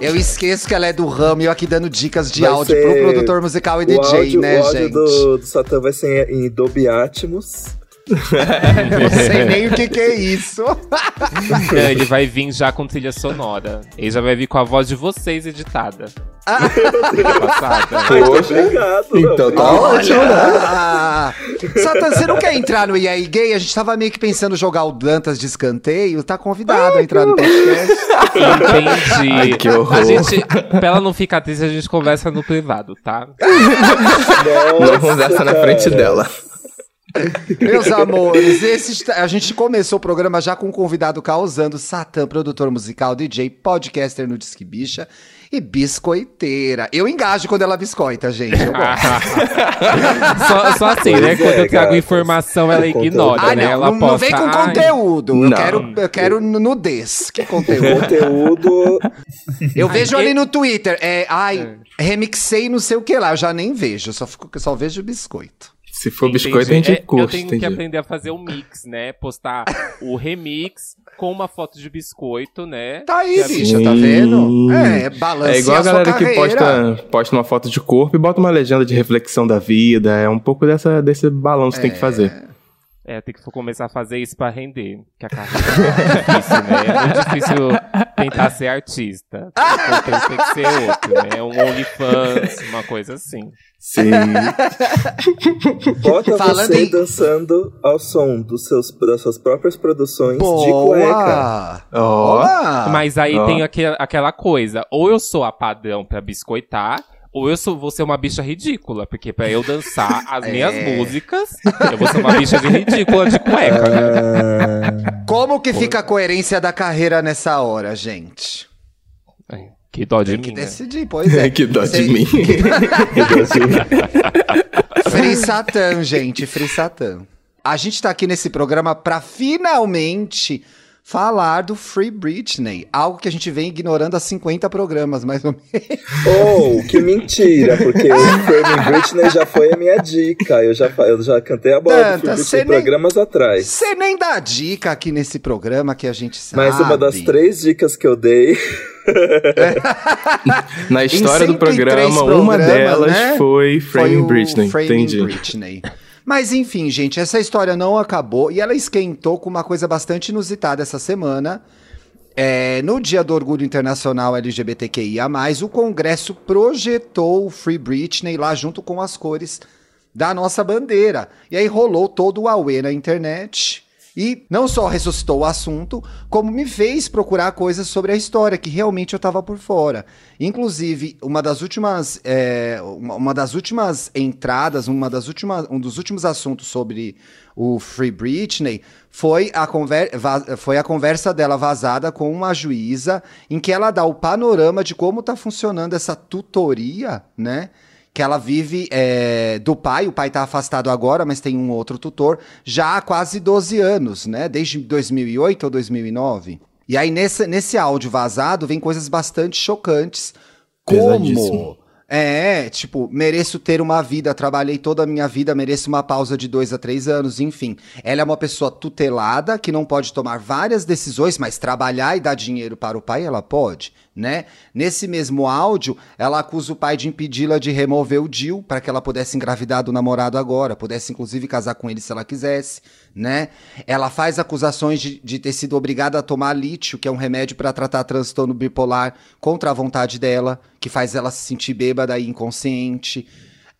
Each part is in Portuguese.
Eu esqueço que ela é do ramo e eu aqui dando dicas de vai áudio pro produtor musical e DJ, áudio, né, o áudio gente? do, do Satã vai ser em Dolby Atmos. não sei nem o que, que é isso. Não, ele vai vir já com trilha sonora. Ele já vai vir com a voz de vocês editada. Ah. obrigado. Então tá ótimo, né? Satan, você não quer entrar no EA Gay? A gente tava meio que pensando jogar o Dantas de escanteio. Tá convidado a entrar no podcast. Entendi. Ai, que horror. A gente, pra ela não ficar triste, a gente conversa no privado, tá? Nossa, não conversa na frente dela. Meus amores, esse, a gente começou o programa já com um convidado causando Satã, produtor musical, DJ, podcaster no Disque Bicha e biscoiteira. Eu engajo quando ela biscoita, gente. só, só, assim, né? Quando eu trago informação, ela ignora, ah, né? Não, ela não, posta, não vem com conteúdo. Eu quero, eu quero nudez. Que conteúdo? conteúdo. Eu vejo ali no Twitter. É, ai, é. remixei não sei o que lá. Eu já nem vejo. Eu só, fico, só vejo biscoito. Se for entendi. biscoito, a gente é, curte. Eu tenho entendi. que aprender a fazer o um mix, né? Postar o remix com uma foto de biscoito, né? Tá aí, bicha, tá vendo? É, balancear É igual a galera que posta, posta uma foto de corpo e bota uma legenda de reflexão da vida. É um pouco dessa, desse balanço que é. tem que fazer. É, tem que começar a fazer isso pra render. Que a carreira é difícil, né? É muito difícil tentar ser artista. O tem que ser outro, né? Um OnlyFans, uma coisa assim. Sim. Bota Falando você em... dançando ao som dos seus, das suas próprias produções Boa. de cueca. Oh. Mas aí oh. tem aquel, aquela coisa. Ou eu sou a padrão pra biscoitar, ou eu sou, vou ser uma bicha ridícula, porque pra eu dançar as é. minhas músicas, eu vou ser uma bicha de ridícula de cueca, né? Como que fica a coerência da carreira nessa hora, gente? Que dó de Tem mim. que né? decidir, pois é. que dó de mim. Free Satan, gente, Free Satan. A gente tá aqui nesse programa pra finalmente falar do Free Britney, algo que a gente vem ignorando há 50 programas, mais ou menos. Oh, que mentira, porque o Free Britney já foi a minha dica, eu já, eu já cantei a bola Tanta, do Free Britney programas nem, atrás. Você nem dá dica aqui nesse programa que a gente sabe. Mas uma das três dicas que eu dei... Na história do programa, uma delas né? foi Frame Britney. Entendi. Britney. Mas enfim, gente, essa história não acabou e ela esquentou com uma coisa bastante inusitada essa semana. É, no Dia do Orgulho Internacional LGBTQIA, o Congresso projetou o Free Britney lá junto com as cores da nossa bandeira. E aí rolou todo o Aue na internet. E não só ressuscitou o assunto, como me fez procurar coisas sobre a história, que realmente eu estava por fora. Inclusive, uma das últimas, é, uma das últimas entradas, uma das últimas, um dos últimos assuntos sobre o Free Britney foi a, conver foi a conversa dela vazada com uma juíza, em que ela dá o panorama de como está funcionando essa tutoria, né? Que ela vive é, do pai, o pai está afastado agora, mas tem um outro tutor, já há quase 12 anos, né? Desde 2008 ou 2009. E aí, nesse, nesse áudio vazado, vem coisas bastante chocantes, como é, tipo, mereço ter uma vida, trabalhei toda a minha vida, mereço uma pausa de dois a três anos, enfim. Ela é uma pessoa tutelada que não pode tomar várias decisões, mas trabalhar e dar dinheiro para o pai, ela pode, né? Nesse mesmo áudio, ela acusa o pai de impedi-la de remover o Dil para que ela pudesse engravidar do namorado agora, pudesse inclusive casar com ele se ela quisesse né? Ela faz acusações de, de ter sido obrigada a tomar lítio, que é um remédio para tratar transtorno bipolar, contra a vontade dela, que faz ela se sentir bêbada e inconsciente.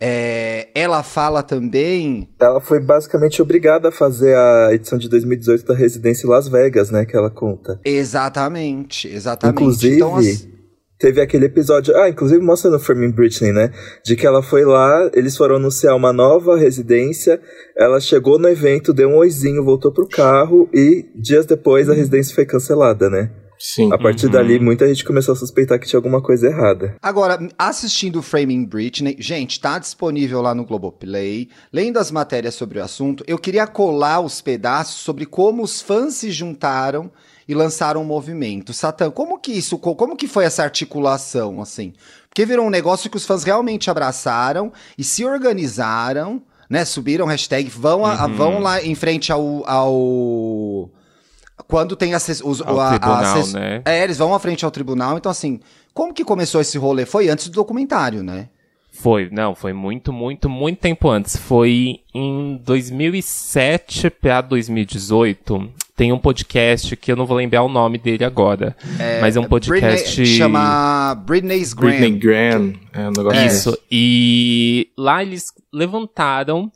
É, ela fala também. Ela foi basicamente obrigada a fazer a edição de 2018 da Residência Las Vegas, né? Que ela conta. Exatamente, exatamente. Inclusive, então, as... Teve aquele episódio, ah, inclusive mostra no Framing Britney, né? De que ela foi lá, eles foram anunciar uma nova residência, ela chegou no evento, deu um oizinho, voltou pro carro e dias depois a residência foi cancelada, né? Sim. A partir uhum. dali, muita gente começou a suspeitar que tinha alguma coisa errada. Agora, assistindo Framing Britney, gente, tá disponível lá no Globoplay. Lendo as matérias sobre o assunto, eu queria colar os pedaços sobre como os fãs se juntaram e lançaram um movimento. Satã, como que isso, como que foi essa articulação, assim? Porque virou um negócio que os fãs realmente abraçaram e se organizaram, né? Subiram hashtag, vão, a, uhum. vão lá em frente ao, ao Quando tem as, os, Ao a, tribunal, a, né? É, eles vão à frente ao tribunal. Então, assim, como que começou esse rolê? Foi antes do documentário, né? Foi, não, foi muito, muito, muito tempo antes. Foi em 2007 pra 2018. Tem um podcast que eu não vou lembrar o nome dele agora. mas é um podcast. Britney, chama Britney's Graham. Britney Graham. É um negócio É. Isso. E lá eles levantaram.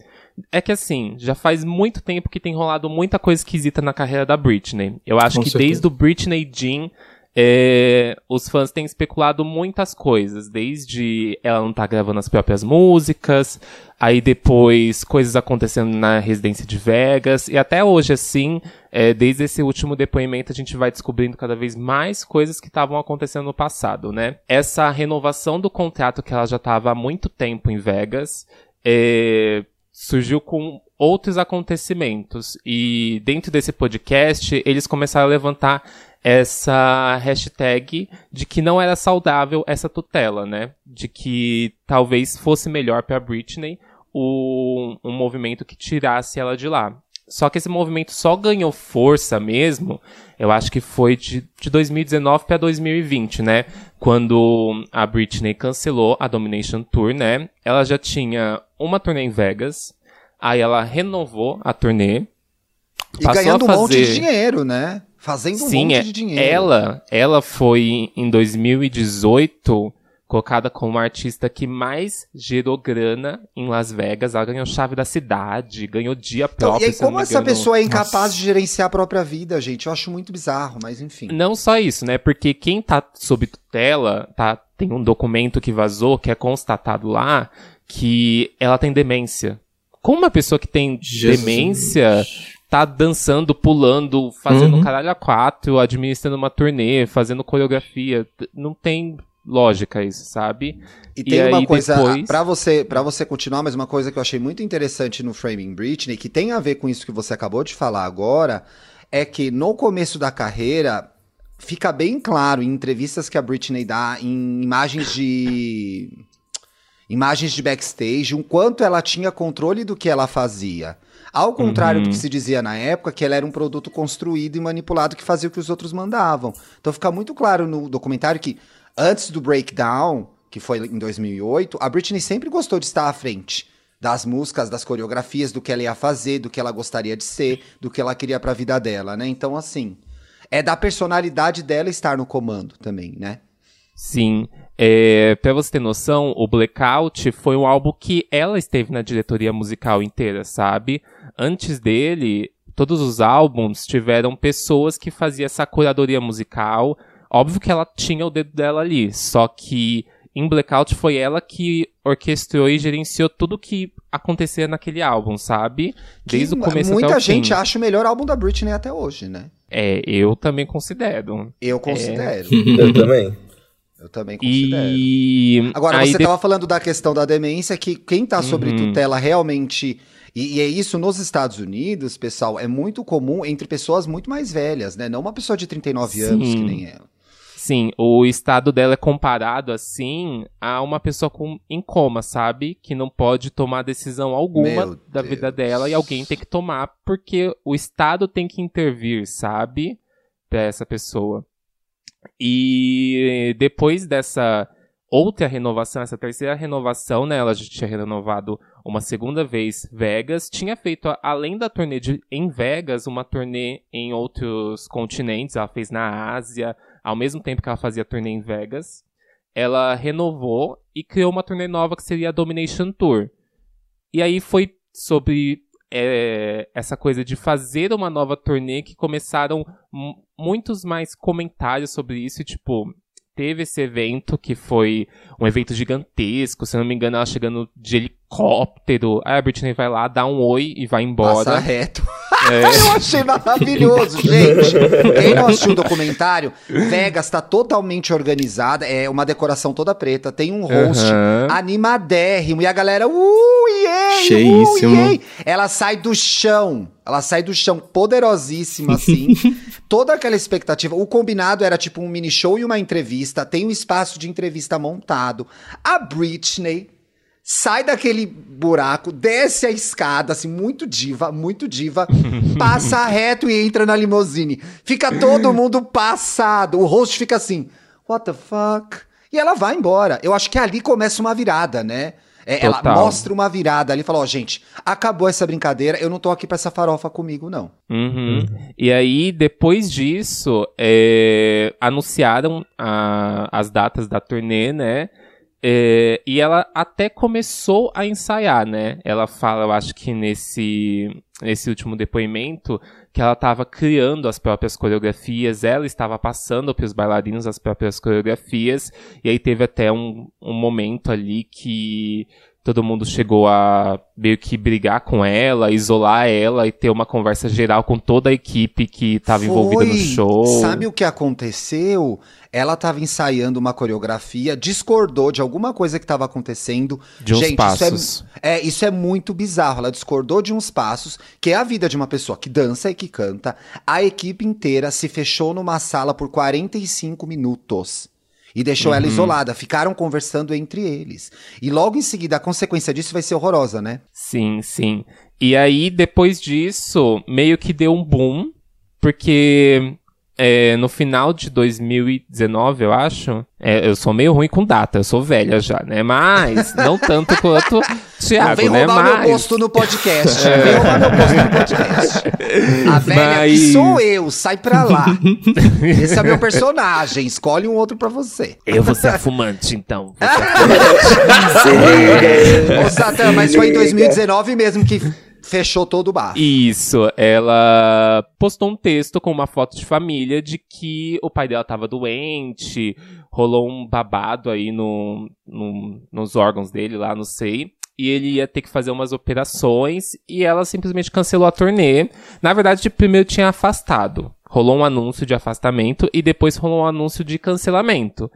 É que assim, já faz muito tempo que tem rolado muita coisa esquisita na carreira da Britney. Eu acho Com que certeza. desde o Britney Jean, é, os fãs têm especulado muitas coisas. Desde ela não tá gravando as próprias músicas, aí depois coisas acontecendo na residência de Vegas, e até hoje, assim, é, desde esse último depoimento, a gente vai descobrindo cada vez mais coisas que estavam acontecendo no passado, né? Essa renovação do contrato que ela já estava há muito tempo em Vegas, é, surgiu com outros acontecimentos. E dentro desse podcast, eles começaram a levantar essa hashtag de que não era saudável essa tutela, né? De que talvez fosse melhor para Britney o, um movimento que tirasse ela de lá. Só que esse movimento só ganhou força mesmo, eu acho que foi de, de 2019 para 2020, né? Quando a Britney cancelou a Domination Tour, né? Ela já tinha uma turnê em Vegas, aí ela renovou a turnê. E ganhando a um monte de fazer- dinheiro, né? Fazendo um Sim, monte é- de dinheiro. ela, ela foi em 2018 colocada como a artista que mais gerou grana em Las Vegas. Ela ganhou chave da cidade, ganhou dia Então, próprio. e aí, como essa engano. pessoa é incapaz Nossa. de gerenciar a própria vida, gente? Eu acho muito bizarro, mas enfim. Não só isso, né? Porque quem tá sob tutela, tá, tem um documento que vazou, que é constatado lá, que ela tem demência. Como uma pessoa que tem Jesus. demência tá dançando, pulando, fazendo Uhum. caralho a quatro, administrando uma turnê, fazendo coreografia, não tem lógica isso, sabe? E tem E uma aí, coisa, depois- pra você, para você continuar, mas uma coisa que eu achei muito interessante no Framing Britney, que tem a ver com isso que você acabou de falar agora, é que no começo da carreira fica bem claro em entrevistas que a Britney dá, em imagens de imagens de backstage, o quanto ela tinha controle do que ela fazia. Ao contrário Uhum. do que se dizia na época, que ela era um produto construído e manipulado que fazia o que os outros mandavam. Então fica muito claro no documentário que antes do breakdown, que foi em 2008, a Britney sempre gostou de estar à frente das músicas, das coreografias, do que ela ia fazer, do que ela gostaria de ser, do que ela queria pra vida dela, né? Então assim, é da personalidade dela estar no comando também, né? Sim. É, pra você ter noção, o Blackout foi um álbum que ela esteve na diretoria musical inteira, sabe? Antes dele, todos os álbuns tiveram pessoas que faziam essa curadoria musical. Óbvio que ela tinha o dedo dela ali, só que em Blackout foi ela que orquestrou e gerenciou tudo que acontecia naquele álbum, sabe? Desde Que o começo muita até o gente fim. acha o melhor álbum da Britney até hoje, né? É, eu também considero. Eu considero. Eu também. Eu também considero. E Agora, aí você de- estava falando da questão da demência, que quem tá sobre Uhum. tutela realmente. E, e é isso nos Estados Unidos, pessoal, é muito comum entre pessoas muito mais velhas, né? Não uma pessoa de 39 anos que Sim. nem ela. Sim, o estado dela é comparado assim a uma pessoa com, em coma, sabe? Que não pode tomar decisão alguma Meu da Deus. vida dela e alguém tem que tomar porque o estado tem que intervir, sabe? Pra essa pessoa. E depois dessa outra renovação, essa terceira renovação, né? Ela já tinha renovado uma segunda vez Vegas, tinha feito, além da turnê de, em Vegas, uma turnê em outros continentes. Ela fez na Ásia, ao mesmo tempo que ela fazia turnê em Vegas. Ela renovou e criou uma turnê nova que seria a Domination Tour. E aí foi sobre é, essa coisa de fazer uma nova turnê que começaram mu- muitos mais comentários sobre isso. Tipo, teve esse evento que foi um evento gigantesco. Se eu não me engano, ela chegando de helicóptero. Aí a Britney vai lá, dá um oi e vai embora. Passa reto. É, Eu achei maravilhoso, gente. Quem não assistiu o documentário, Vegas tá totalmente organizada, é uma decoração toda preta, tem um host Aham. animadérrimo e a galera, uh, yay, Cheíssimo. Uh, yay. Ela sai do chão, ela sai do chão poderosíssima assim. Toda aquela expectativa, o combinado era tipo um mini show e uma entrevista, tem um espaço de entrevista montado. A Britney sai daquele buraco, desce a escada, assim, muito diva, muito diva, passa reto e entra na limusine. Fica todo mundo passado. O host fica assim, what the fuck? E ela vai embora. Eu acho que ali começa uma virada, né? É, ela mostra uma virada ali e fala: Ó, oh, gente, acabou essa brincadeira, eu não tô aqui pra essa farofa comigo, não. Uhum. E aí, depois disso, é, anunciaram a, as datas da turnê, né? É, e ela até começou a ensaiar, né? Ela fala, eu acho que nesse, nesse último depoimento, que ela estava criando as próprias coreografias, ela estava passando para os bailarinos as próprias coreografias, e aí teve até um, um momento ali que todo mundo chegou a meio que brigar com ela, isolar ela e ter uma conversa geral com toda a equipe que estava envolvida no show. Sabe o que aconteceu? Ela estava ensaiando uma coreografia, discordou de alguma coisa que estava acontecendo. De uns Gente, passos. Isso é, é, isso é muito bizarro. Ela discordou de uns passos, que é a vida de uma pessoa que dança e que canta. A equipe inteira se fechou numa sala por 45 minutos e deixou uhum. ela isolada. Ficaram conversando entre eles. E logo em seguida, a consequência disso vai ser horrorosa, né? Sim, sim. E aí, depois disso, meio que deu um boom, porque é, no final de 2019, eu acho. É, eu sou meio ruim com data, eu sou velha já, né? Mas, não tanto quanto Thiago, não vem né? roubar Mas... meu posto no podcast. É. Vem roubar meu posto no podcast. A velha Mas... que sou eu, sai pra lá. Esse é meu personagem, escolhe um outro pra você. Eu vou ser a fumante, então. Ô, Satã, mas foi em 2019 mesmo que fechou todo o bar. Isso, ela postou um texto com uma foto de família de que o pai dela tava doente, rolou um babado aí no, no, nos órgãos dele lá, não sei. E ele ia ter que fazer umas operações e ela simplesmente cancelou a turnê. Na verdade, primeiro tinha afastado. Rolou um anúncio de afastamento e depois rolou um anúncio de cancelamento.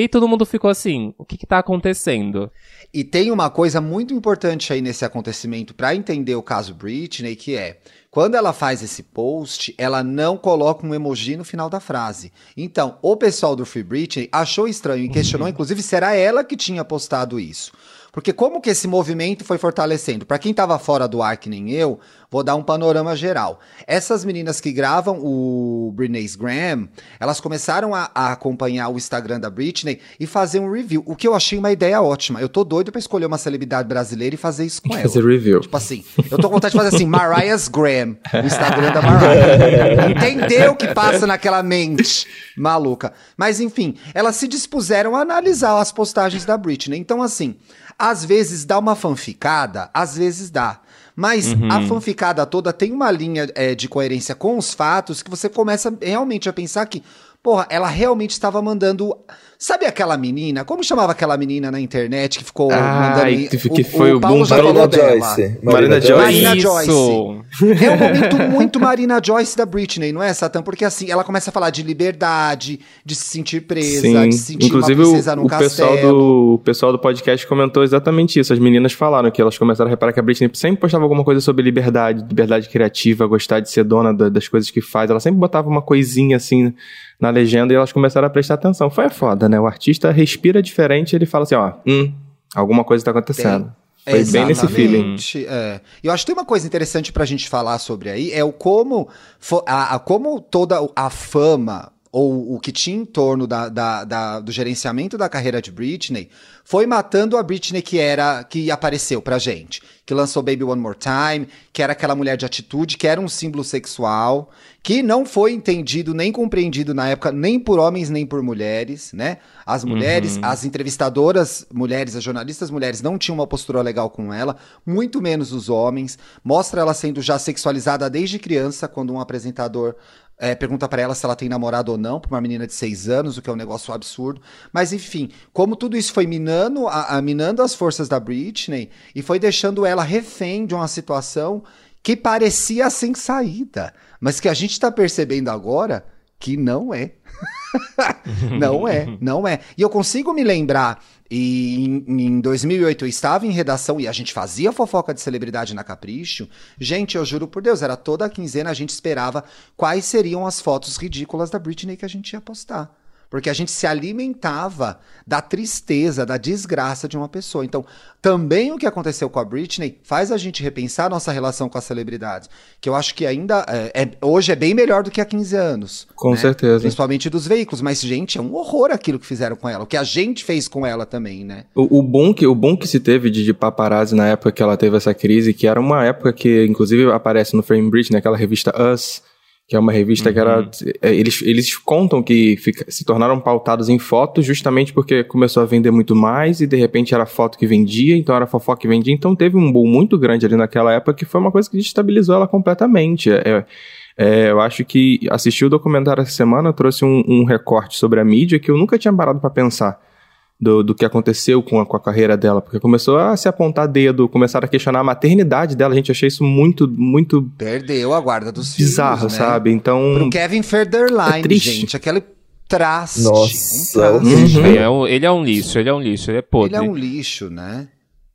E todo mundo ficou assim: o que que tá acontecendo? E tem uma coisa muito importante aí nesse acontecimento para entender o caso Britney, que é quando ela faz esse post, ela não coloca um emoji no final da frase. Então, o pessoal do Free Britney achou estranho e questionou, uhum. inclusive, se era ela que tinha postado isso. Porque como que esse movimento foi fortalecendo? Para quem estava fora do ar, que nem eu, vou dar um panorama geral. Essas meninas que gravam o Britney's Graham, elas começaram a, a, acompanhar o Instagram da Britney e fazer um review, o que eu achei uma ideia ótima. Eu tô doido para escolher uma celebridade brasileira e fazer isso com ela. Fazer review. Tipo assim, eu tô com vontade de fazer assim, Mariah's Graham, o Instagram da Mariah. Entendeu o que passa naquela mente maluca. Mas enfim, elas se dispuseram a analisar as postagens da Britney. Então assim, às vezes dá uma fanficada, às vezes dá. Mas uhum. a fanficada toda tem uma linha é, de coerência com os fatos que você começa realmente a pensar que, porra, ela realmente estava mandando Sabe aquela menina? Como chamava aquela menina na internet que ficou ah, mandando. Que, o, foi o, o Paulo já Marina Joyce. Marina, Joyce. Marina Joyce. É um momento muito Marina Joyce da Britney, não é, Satan? Porque assim, ela começa a falar de liberdade, de se sentir presa, Sim. de se sentir Inclusive, uma princesa no o castelo. Pessoal do, o pessoal do podcast comentou exatamente isso. As meninas falaram que elas começaram a reparar que a Britney sempre postava alguma coisa sobre liberdade, liberdade criativa, gostar de ser dona das coisas que faz. Ela sempre botava uma coisinha assim na legenda e elas começaram a prestar atenção. Foi foda, né? O artista respira diferente ele fala assim, ó, hum, alguma coisa tá acontecendo. Tem. Foi Exatamente. bem nesse feeling. É. Eu acho que tem uma coisa interessante pra gente falar sobre aí, é o como, a, a como toda a fama ou o que tinha em torno da, da, da, do gerenciamento da carreira de Britney foi matando a Britney que era que apareceu pra gente, que lançou Baby One More Time, que era aquela mulher de atitude, que era um símbolo sexual, que não foi entendido nem compreendido na época nem por homens nem por mulheres, né? As mulheres, uhum. as entrevistadoras mulheres, as jornalistas mulheres não tinham uma postura legal com ela, muito menos os homens. Mostra ela sendo já sexualizada desde criança quando um apresentador é, pergunta para ela se ela tem namorado ou não, para uma menina de seis anos, o que é um negócio absurdo. Mas enfim, como tudo isso foi minando, a, a, minando as forças da Britney e foi deixando ela refém de uma situação que parecia sem saída, mas que a gente está percebendo agora que não é. não é, não é. E eu consigo me lembrar e em, em 2008 eu estava em redação e a gente fazia fofoca de celebridade na Capricho. Gente, eu juro por Deus, era toda a quinzena a gente esperava quais seriam as fotos ridículas da Britney que a gente ia postar. Porque a gente se alimentava da tristeza, da desgraça de uma pessoa. Então, também o que aconteceu com a Britney faz a gente repensar nossa relação com as celebridades. Que eu acho que ainda é, é, hoje é bem melhor do que há 15 anos. Com né? certeza. Principalmente dos veículos. Mas, gente, é um horror aquilo que fizeram com ela. O que a gente fez com ela também, né? O, o bom, que, o bom que se teve de, de paparazzi na época que ela teve essa crise, que era uma época que, inclusive, aparece no Frame Britney, naquela revista Us que é uma revista uhum. que era. Uhum. É, eles, eles contam que fica, se tornaram pautados em fotos justamente porque começou a vender muito mais e de repente era foto que vendia, então era fofoca que vendia. Então teve um boom muito grande ali naquela época que foi uma coisa que destabilizou ela completamente. É, é, eu acho que assistir o documentário essa semana trouxe um, um recorte sobre a mídia que eu nunca tinha parado para pensar do, do que aconteceu com a, com a carreira dela, porque começou a se apontar dedo, começaram a questionar a maternidade dela, a gente achei isso muito, muito... Perdeu a guarda dos bizarro, filhos, né? sabe? Então... Pro Kevin Federline, é gente, aquele traste. Nossa. Um uhum. ele, é um, ele é um lixo, ele é um lixo, ele é podre. Ele é um lixo, né?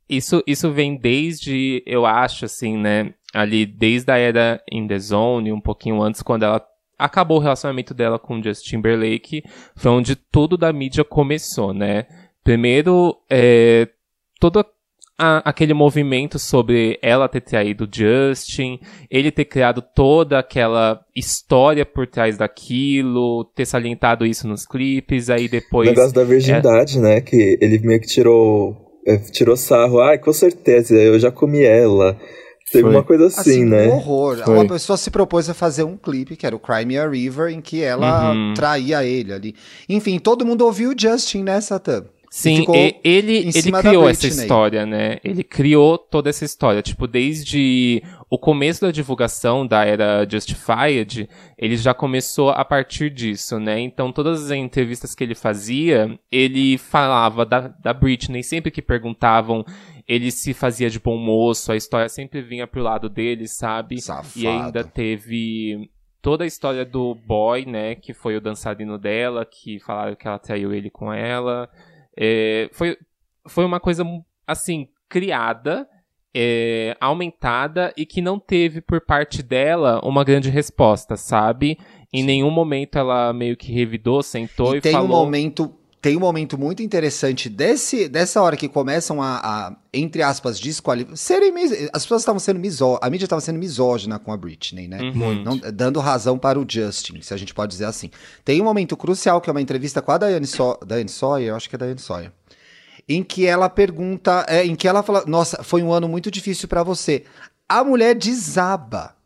Isso, isso vem desde, eu acho, assim, né? Ali, desde a era In The Zone, um pouquinho antes, quando ela acabou o relacionamento dela com Justin Timberlake, foi onde tudo da mídia começou, né? Primeiro, é, todo a, aquele movimento sobre ela ter traído Justin, ele ter criado toda aquela história por trás daquilo, ter salientado isso nos clipes, aí depois... O negócio da virgindade, é... né? Que ele meio que tirou, é, tirou sarro. Ai, com certeza, eu já comi ela. Teve uma coisa assim, assim né? Um horror. Foi. Uma pessoa se propôs a fazer um clipe, que era o Crimea River, em que ela uhum. traía ele ali. Enfim, todo mundo ouviu o Justin, né, Satã? Sim, ele, ele criou essa história, né? Ele criou toda essa história. Tipo, desde o começo da divulgação da era Justified, ele já começou a partir disso, né? Então, todas as entrevistas que ele fazia, ele falava da, da Britney. Sempre que perguntavam ele se fazia de bom moço, a história sempre vinha pro lado dele, sabe? Safado. E ainda teve toda a história do boy, né, que foi o dançarino dela, que falaram que ela traiu ele com ela. É, foi, foi uma coisa, assim, criada, é, aumentada e que não teve por parte dela uma grande resposta, sabe? Em nenhum momento ela meio que revidou, sentou e, e tem falou... um momento tem um momento muito interessante desse, dessa hora que começam a, a entre aspas, desqualificar. As pessoas estavam sendo misóginas. A mídia estava sendo misógina com a Britney, né? Uhum. Não, dando razão para o Justin, se a gente pode dizer assim. Tem um momento crucial que é uma entrevista com a Diane, so Diane Sawyer, eu acho que é Diane Sawyer. Em que ela pergunta, é, em que ela fala: Nossa, foi um ano muito difícil para você. A mulher desaba.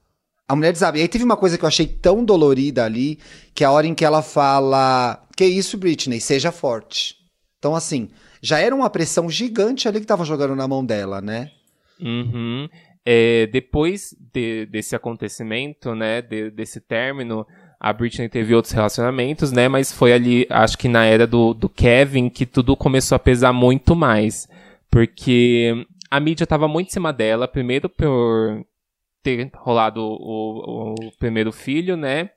A mulher desaba. E aí teve uma coisa que eu achei tão dolorida ali, que é a hora em que ela fala que isso, Britney, seja forte. Então, assim, já era uma pressão gigante ali que tava jogando na mão dela, né? Uhum. É, depois de, desse acontecimento, né, de, desse término, a Britney teve outros relacionamentos, né, mas foi ali, acho que na era do, do Kevin, que tudo começou a pesar muito mais. Porque a mídia tava muito em cima dela, primeiro por ter rolado o, o, primeiro filho, né,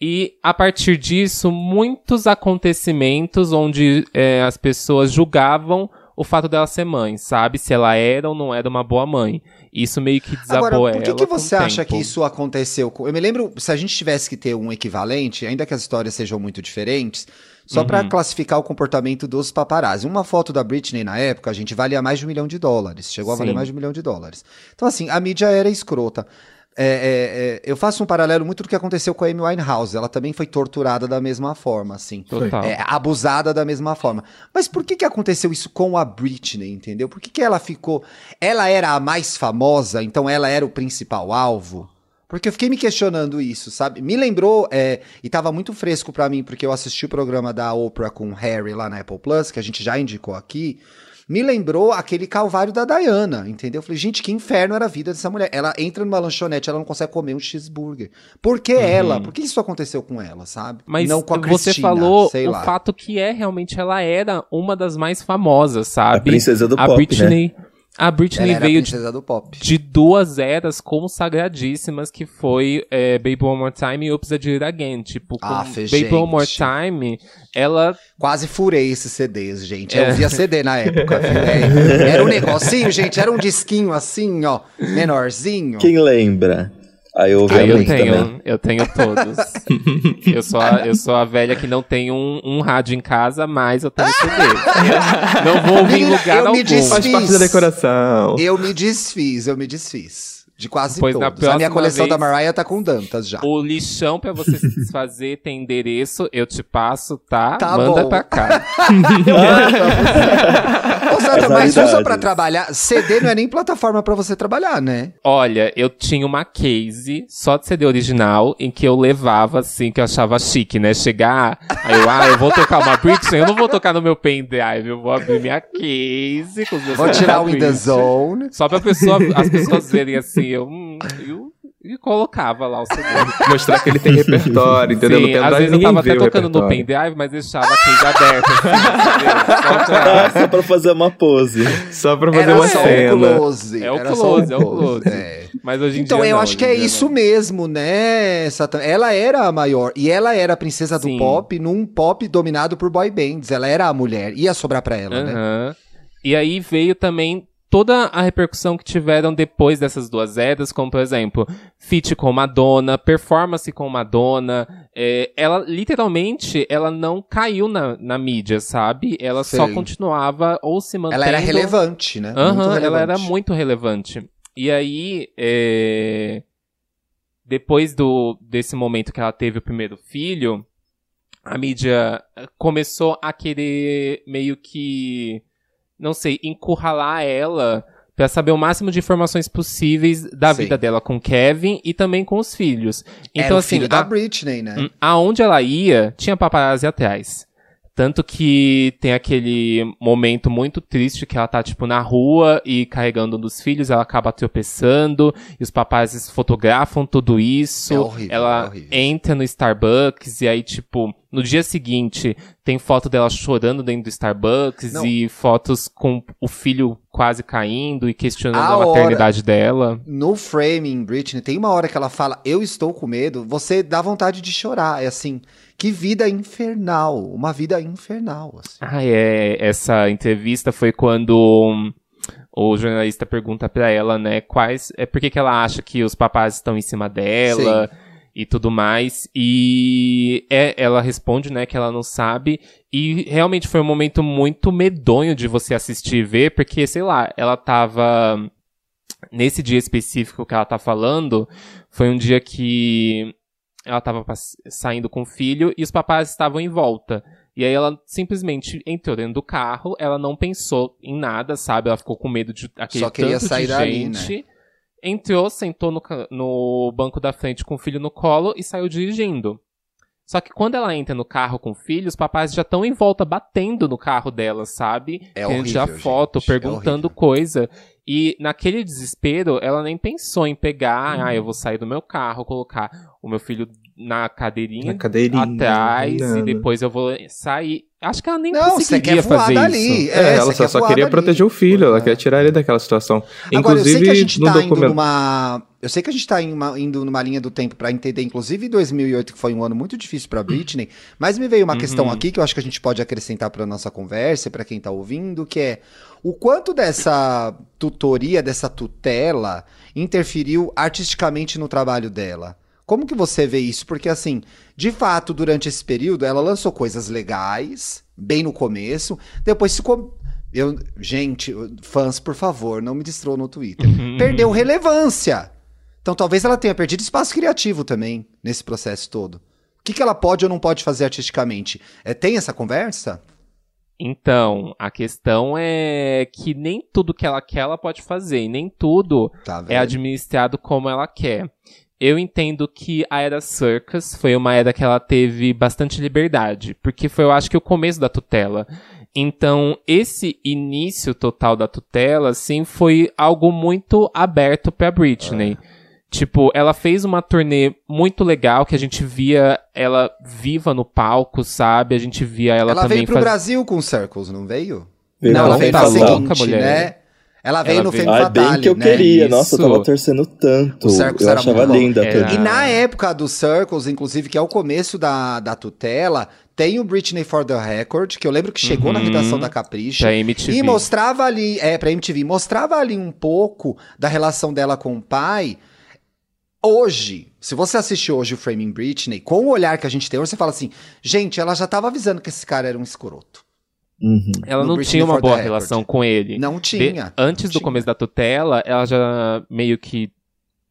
e a partir disso, muitos acontecimentos onde é, as pessoas julgavam o fato dela ser mãe, sabe? Se ela era ou não era uma boa mãe. Isso meio que desabou Agora, por que que você acha tempo. que isso aconteceu? Eu me lembro, se a gente tivesse que ter um equivalente, ainda que as histórias sejam muito diferentes, só uhum. para classificar o comportamento dos paparazzi. Uma foto da Britney na época, a gente valia mais de um milhão de dólares. Chegou Sim. a valer mais de um milhão de dólares. Então, assim, a mídia era escrota. É, é, é, eu faço um paralelo muito do que aconteceu com a Amy Winehouse. Ela também foi torturada da mesma forma, assim. Total. É, abusada da mesma forma. Mas por que, que aconteceu isso com a Britney, entendeu? Por que, que ela ficou. Ela era a mais famosa, então ela era o principal alvo? Porque eu fiquei me questionando isso, sabe? Me lembrou, é, e tava muito fresco para mim, porque eu assisti o programa da Oprah com o Harry lá na Apple Plus, que a gente já indicou aqui me lembrou aquele calvário da Diana, entendeu? Eu falei, gente, que inferno era a vida dessa mulher. Ela entra numa lanchonete, ela não consegue comer um cheeseburger. Por que uhum. ela? Por que isso aconteceu com ela, sabe? Mas não com a você Cristina, falou o lá. fato que é realmente ela era uma das mais famosas, sabe? A princesa do a pop, Britney, né? A Britney veio de, de, duas eras consagradíssimas, que foi é, Baby One More Time e Oops, I Did It Again. Tipo, ah, Baby gente. One More Time, ela... Quase furei esses CDs, gente. É. Eu via CD na época. era um negocinho, gente, era um disquinho assim, ó, menorzinho. Quem lembra? Aí eu ouvi Aí a eu tenho, também. eu tenho todos. eu, sou a, eu sou a velha que não tem um, um rádio em casa, mas eu tenho CD. não vou ouvir em lugar eu me algum. desfiz. Faz parte da decoração. Eu me desfiz, eu me desfiz. De quase Pois todos. A minha coleção vez- da Mariah tá com Dantas já. O lixão pra você se desfazer tem endereço, eu te passo, tá? Tá Manda bom. pra cá. Ô, Sandra, As mas usa pra trabalhar. CD não é nem plataforma pra você trabalhar, né? Olha, eu tinha uma case só de CD original em que eu levava, assim, que eu achava chique, né? Chegar, aí eu, ah, eu vou tocar uma Britney, eu não vou tocar no meu pendrive, eu vou abrir minha case com os meus Vou tirar o In The. Zone. Só pra pessoa, as pessoas verem assim, eu, hum, eu, e colocava lá o CD. Mostrar que ele tem repertório, entendeu? Sim, às vezes eu tava até tocando no pendrive, mas deixava a case aberta, assim, entendeu? Só pra- Ah, só pra fazer uma pose. Só pra fazer Era uma só cena. o close. É o era só close, é o close. É. Mas hoje em Então, dia eu não, acho que é isso não. mesmo, né, Satan? Ela era a maior. E ela era a princesa do Sim. pop num pop dominado por boy bands. Ela era a mulher. Ia sobrar pra ela, né? Aham. E aí veio também toda a repercussão que tiveram depois dessas duas eras, como por exemplo, feat com Madonna, performance com Madonna. é, ela literalmente ela não caiu na, na mídia, sabe? Ela só continuava ou se mantendo. Ela era relevante, né? Aham, Muito ela relevante. era muito relevante. E aí, é, depois do, desse momento que ela teve o primeiro filho, a mídia começou a querer meio que, não sei, encurralar ela pra saber o máximo de informações possíveis da Sim. vida dela com Kevin e também com os filhos. Então, era assim, filho da a- Britney, né? Hum, Aonde ela ia, tinha paparazzi atrás. Tanto que tem aquele momento muito triste que ela tá, tipo, na rua e carregando um dos filhos, ela acaba tropeçando, e os paparazzi fotografam tudo isso. É horrível, ela é horrível. entra no Starbucks, e aí, tipo, no dia seguinte, tem foto dela chorando dentro do Starbucks, Não. e fotos com o filho quase caindo e questionando A a, hora- maternidade dela. No framing, Britney, tem uma hora que ela fala, eu estou com medo, você dá vontade de chorar. É assim, que vida infernal. Uma vida infernal, assim. Ah, é. Essa entrevista foi quando hum, o jornalista pergunta pra ela, né, quais. É por que ela acha que os papás estão em cima dela e tudo mais. E é, ela responde, né, que ela não sabe. E realmente foi um momento muito medonho de você assistir e ver, porque, sei lá, ela tava. Nesse dia específico que ela tá falando, foi um dia que ela tava pass- saindo com o filho e os papás estavam em volta. E aí ela simplesmente entrou dentro do carro, ela não pensou em nada, sabe? Ela ficou com medo de aquele Só queria tanto sair de dali, né? gente. Entrou, sentou no, no banco da frente com o filho no colo e saiu dirigindo. Só que quando ela entra no carro com o filho, os papais já estão em volta batendo no carro dela, sabe? É Querendo tirar horrível, foto, gente, é perguntando horrível. coisa. E naquele desespero, ela nem pensou em pegar, Uhum. ah, eu vou sair do meu carro, colocar o meu filho na cadeirinha, Na cadeirinha. atrás nada. e depois eu vou sair. Acho que ela nem Não, você conseguiria fazer dali. isso. É, É, ela você só, quer só voar queria dali. proteger o filho, ela É. queria tirar ele daquela situação. Agora, eu sei Inclusive, que a gente no tá indo documento. numa. Eu sei que a gente tá uma- indo numa linha do tempo pra entender, inclusive 2008, que foi um ano muito difícil pra Britney, mas me veio uma Uhum. questão aqui que eu acho que a gente pode acrescentar pra nossa conversa, e pra quem tá ouvindo, que é o quanto dessa tutoria, dessa tutela, interferiu artisticamente no trabalho dela. Como que você vê isso? Porque, assim, de fato, durante esse período, ela lançou coisas legais, bem no começo, depois ficou. Eu, gente, fãs, por favor, não me destruam no Twitter. Perdeu relevância. Então talvez ela tenha perdido espaço criativo também nesse processo todo. O que, que ela pode ou não pode fazer artisticamente? É, tem essa conversa? Então, a questão é que nem tudo que ela quer ela pode fazer, e nem tudo Tá é administrado como ela quer. Eu entendo que a era Circus foi uma era que ela teve bastante liberdade, porque foi, eu acho que, o começo da tutela. Então, esse início total da tutela, assim, foi algo muito aberto pra Britney. Tipo, ela fez uma turnê muito legal, que a gente via ela viva no palco, sabe? A gente via ela, Ela, também veio pro faz- Brasil com Circles, não veio? Não, pra ela veio tá no Fame louca, Fatale. seguinte, mulher. né? Ela veio Ela no veio- Femme Fatale, bem que eu né? queria. Nossa, eu Isso. tava torcendo tanto. O Circus eu era achava muito bom. linda a Era-. E na época do Circles, inclusive, que é o começo da, da tutela, tem o Britney for the Record, que eu lembro que chegou na Uhum. redação da Capricha. pra MTV. E mostrava ali, é, pra MTV, mostrava ali um pouco da relação dela com o pai. Hoje, se você assistir hoje o Framing Britney, com o olhar que a gente tem hoje, você fala assim, gente, ela já tava avisando que esse cara era um escroto. Uhum. Ela não Britney tinha uma boa relação com ele. Não tinha. De, antes não do tinha. começo da tutela, ela já meio que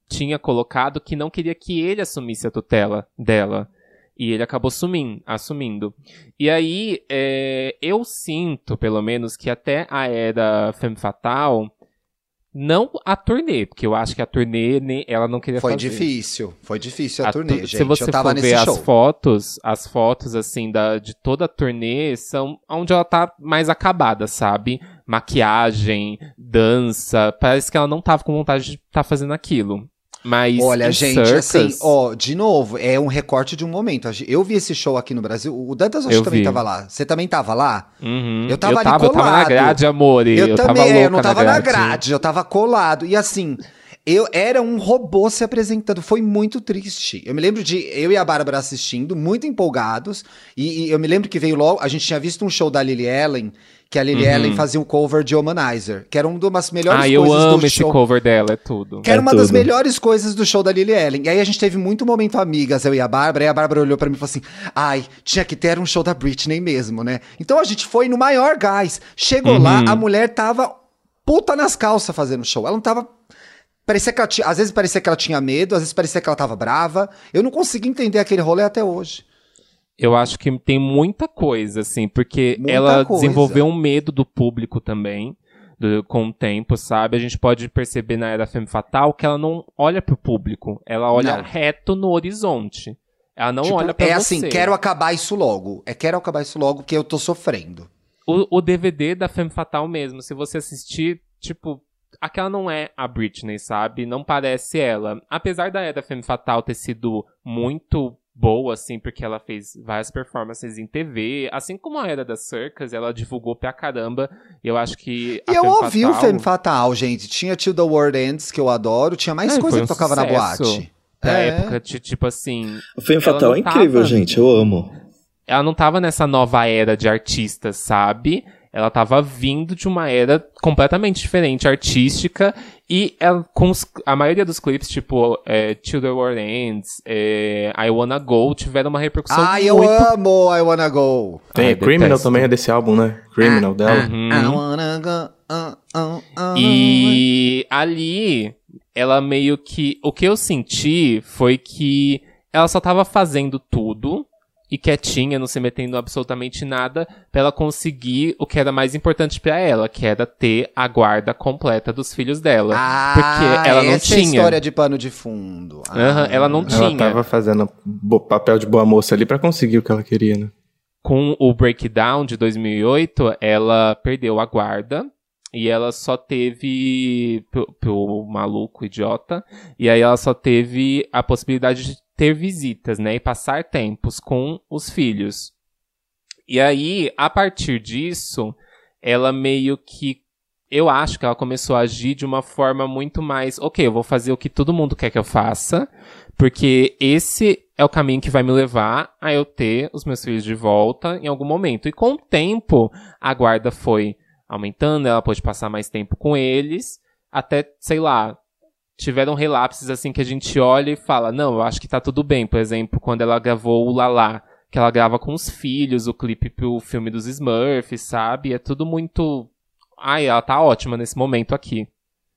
tinha colocado que não queria que ele assumisse a tutela dela. E ele acabou sumindo, assumindo. E aí, é, eu sinto, pelo menos, que até a era Femme Fatal, não a turnê, porque eu acho que a turnê ela não queria foi fazer. Foi difícil, foi difícil a, a turnê, gente. Se você eu for ver show. as fotos, as fotos assim da, de toda a turnê são onde ela tá mais acabada, sabe? Maquiagem, dança, parece que ela não tava com vontade de estar tá fazendo aquilo. Mas Olha, gente, circus... assim, ó, de novo, é um recorte de um momento. Eu vi esse show aqui no Brasil. O Dantas acho que também tava lá. Você também tava lá? Uhum. Eu tava eu ali tava, colado. Eu tava na grade, amor. Eu, eu também, é, eu não tava na grade. na grade, eu tava colado. E assim, eu era um robô se apresentando. Foi muito triste. Eu me lembro de eu e a Bárbara assistindo, muito empolgados. E, e eu me lembro que veio logo. A gente tinha visto um show da Lily Allen que a Lily uhum. Allen fazia um cover de Humanizer, que era uma das melhores ah, coisas do show. Ah, eu amo esse cover dela, é tudo. Que era é uma tudo. das melhores coisas do show da Lily Allen. E aí a gente teve muito momento amigas, eu e a Bárbara, e a Bárbara olhou para mim e falou assim: "Ai, tinha que ter um show da Britney mesmo, né?". Então a gente foi no maior gás. Chegou uhum. lá, a mulher tava puta nas calças fazendo show. Ela não tava Parecia que ela tinha, às vezes parecia que ela tinha medo, às vezes parecia que ela tava brava. Eu não consegui entender aquele rolê até hoje. Eu acho que tem muita coisa, assim, porque Muita ela coisa. desenvolveu um medo do público também, do- com o tempo, sabe? A gente pode perceber na Era Femme Fatal que ela não olha pro público, ela olha Não. reto no horizonte. Ela não Tipo, olha pra é você. assim, quero acabar isso logo. É quero acabar isso logo que eu tô sofrendo. O, o DVD da Femme Fatal mesmo, se você assistir, tipo, aquela não é a Britney, sabe? Não parece ela. Apesar da Era Femme Fatal ter sido muito boa, assim, porque ela fez várias performances em TV, assim como a Era das Circus, ela divulgou pra caramba. Eu acho que E eu Femme ouvi o Fatal- Femme Fatal, gente. Tinha Till the World Ends, que eu adoro. Tinha mais É, coisa foi que um tocava na boate. Pra É. época, de, tipo assim, O Femme Fatal é incrível, tava- gente. Eu amo. ela não tava nessa nova era de artistas, sabe? Ela tava vindo de uma era completamente diferente, artística, e ela, com os- a maioria dos clipes, tipo, é, Till the World Ends, é, I Wanna Go, tiveram uma repercussão Ai, eu muito... amo I Wanna Go. Tem Ai, Criminal detesto. também é desse álbum, né? Criminal dela. Uhum. I wanna go. uh, uh, uh, E ali, ela meio que. O que eu senti foi que ela só tava fazendo tudo e quietinha, não se metendo em absolutamente nada, pra ela conseguir o que era mais importante pra ela, que era ter a guarda completa dos filhos dela. Ah, porque ela não essa é a tinha. história de pano de fundo. Ah. Ela não Ela tinha. tava fazendo papel de boa moça ali pra conseguir o que ela queria, né? com o Breakdown de 2008, ela perdeu a guarda e ela só teve pro, pro maluco idiota e aí ela só teve a possibilidade de ter visitas, né, e passar tempos com os filhos. E aí, a partir disso, ela meio que eu acho que ela começou a agir de uma forma muito mais, OK, eu vou fazer o que todo mundo quer que eu faça, porque esse é o caminho que vai me levar a eu ter os meus filhos de volta em algum momento. E com o tempo, a guarda foi aumentando, ela pôde passar mais tempo com eles, até, sei lá, tiveram relapses assim que a gente olha e fala, não, eu acho que tá tudo bem. Por exemplo, quando ela gravou o Lala, que ela grava com os filhos, o clipe pro filme dos Smurfs, sabe? É tudo muito... Ai, ela tá ótima nesse momento aqui.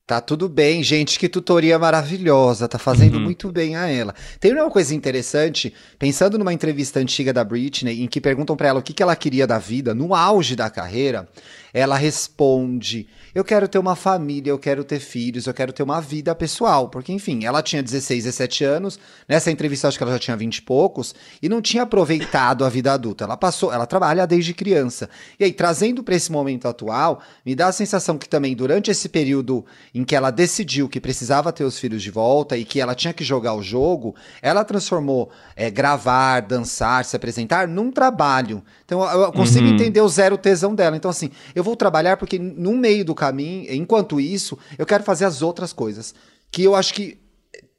Tá tudo bem, gente. Que tutoria maravilhosa. Tá fazendo Uhum. muito bem a ela. Tem uma coisa interessante, pensando numa entrevista antiga da Britney, em que perguntam pra ela o que, que ela queria da vida, no auge da carreira, ela responde: Eu quero ter uma família, eu quero ter filhos, eu quero ter uma vida pessoal. Porque, enfim, ela tinha 16, 17 anos. Nessa entrevista, acho que ela já tinha 20 e poucos, e não tinha aproveitado a vida adulta. Ela passou, ela trabalha desde criança. E aí, trazendo pra esse momento atual, me dá a sensação que também durante esse período em que ela decidiu que precisava ter os filhos de volta e que ela tinha que jogar o jogo, ela transformou é, gravar, dançar, se apresentar num trabalho. Então eu eu consigo Uhum. entender o zero tesão dela. Então, assim, eu vou trabalhar porque no meio do caminho, enquanto isso, eu quero fazer as outras coisas. Que eu acho que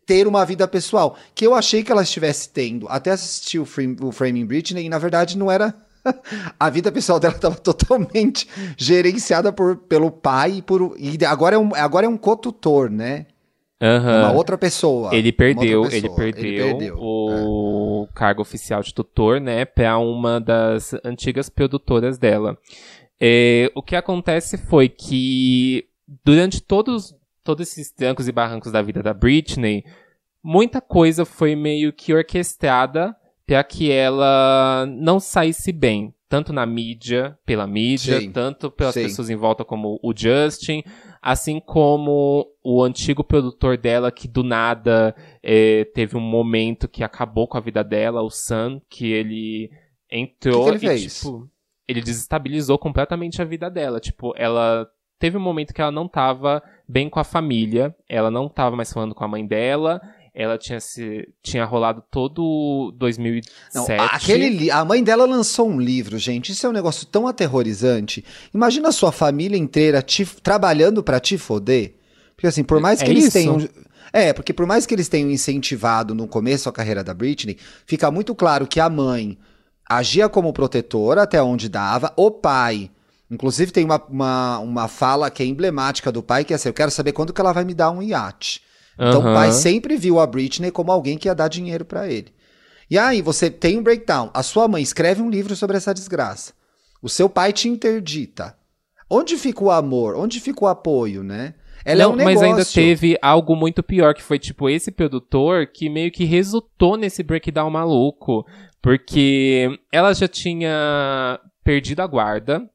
ter uma vida pessoal, que eu achei que ela estivesse tendo, até assistir o, Frame, o Framing Britney, e na verdade não era. A vida pessoal dela estava totalmente gerenciada por, pelo pai e por. E agora é um, agora é um cotutor, né? Uhum. Uma outra pessoa. Ele perdeu, pessoa. ele perdeu, ele perdeu o é. cargo oficial de tutor, né, para uma das antigas produtoras dela. É, o que acontece foi que durante todos, todos esses trancos e barrancos da vida da Britney, muita coisa foi meio que orquestrada para que ela não saísse bem. Tanto na mídia, pela mídia, Sim. tanto pelas Sim. pessoas em volta como o Justin, assim como o antigo produtor dela que do nada é, teve um momento que acabou com a vida dela, o Sam, que ele entrou que que ele e fez? tipo ele desestabilizou completamente a vida dela, tipo, ela teve um momento que ela não tava bem com a família, ela não tava mais falando com a mãe dela, ela tinha se tinha rolado todo 2007. Não, aquele a mãe dela lançou um livro, gente. Isso é um negócio tão aterrorizante. Imagina a sua família inteira te, trabalhando para te foder. Porque assim, por mais que é eles isso? tenham é, porque por mais que eles tenham incentivado no começo a carreira da Britney, fica muito claro que a mãe agia como protetora até onde dava, o pai Inclusive tem uma, uma, uma fala que é emblemática do pai, que é assim, eu quero saber quando que ela vai me dar um iate. Então uhum. o pai sempre viu a Britney como alguém que ia dar dinheiro para ele. E aí você tem um breakdown. A sua mãe escreve um livro sobre essa desgraça. O seu pai te interdita. Onde fica o amor? Onde fica o apoio, né? Ela Não, é um mas ainda teve algo muito pior, que foi tipo esse produtor que meio que resultou nesse breakdown maluco. Porque ela já tinha perdido a guarda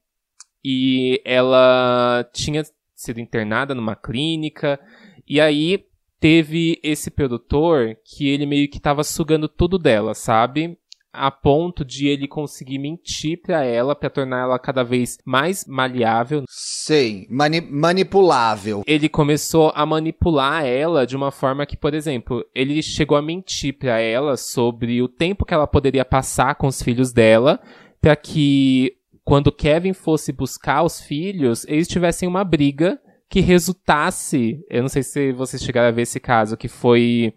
e ela tinha sido internada numa clínica. E aí teve esse produtor que ele meio que tava sugando tudo dela, sabe? A ponto de ele conseguir mentir pra ela, pra tornar ela cada vez mais maleável. Sim, mani manipulável. Ele começou a manipular ela de uma forma que, por exemplo, ele chegou a mentir pra ela sobre o tempo que ela poderia passar com os filhos dela, para que quando Kevin fosse buscar os filhos, eles tivessem uma briga que resultasse. Eu não sei se vocês chegaram a ver esse caso, que foi.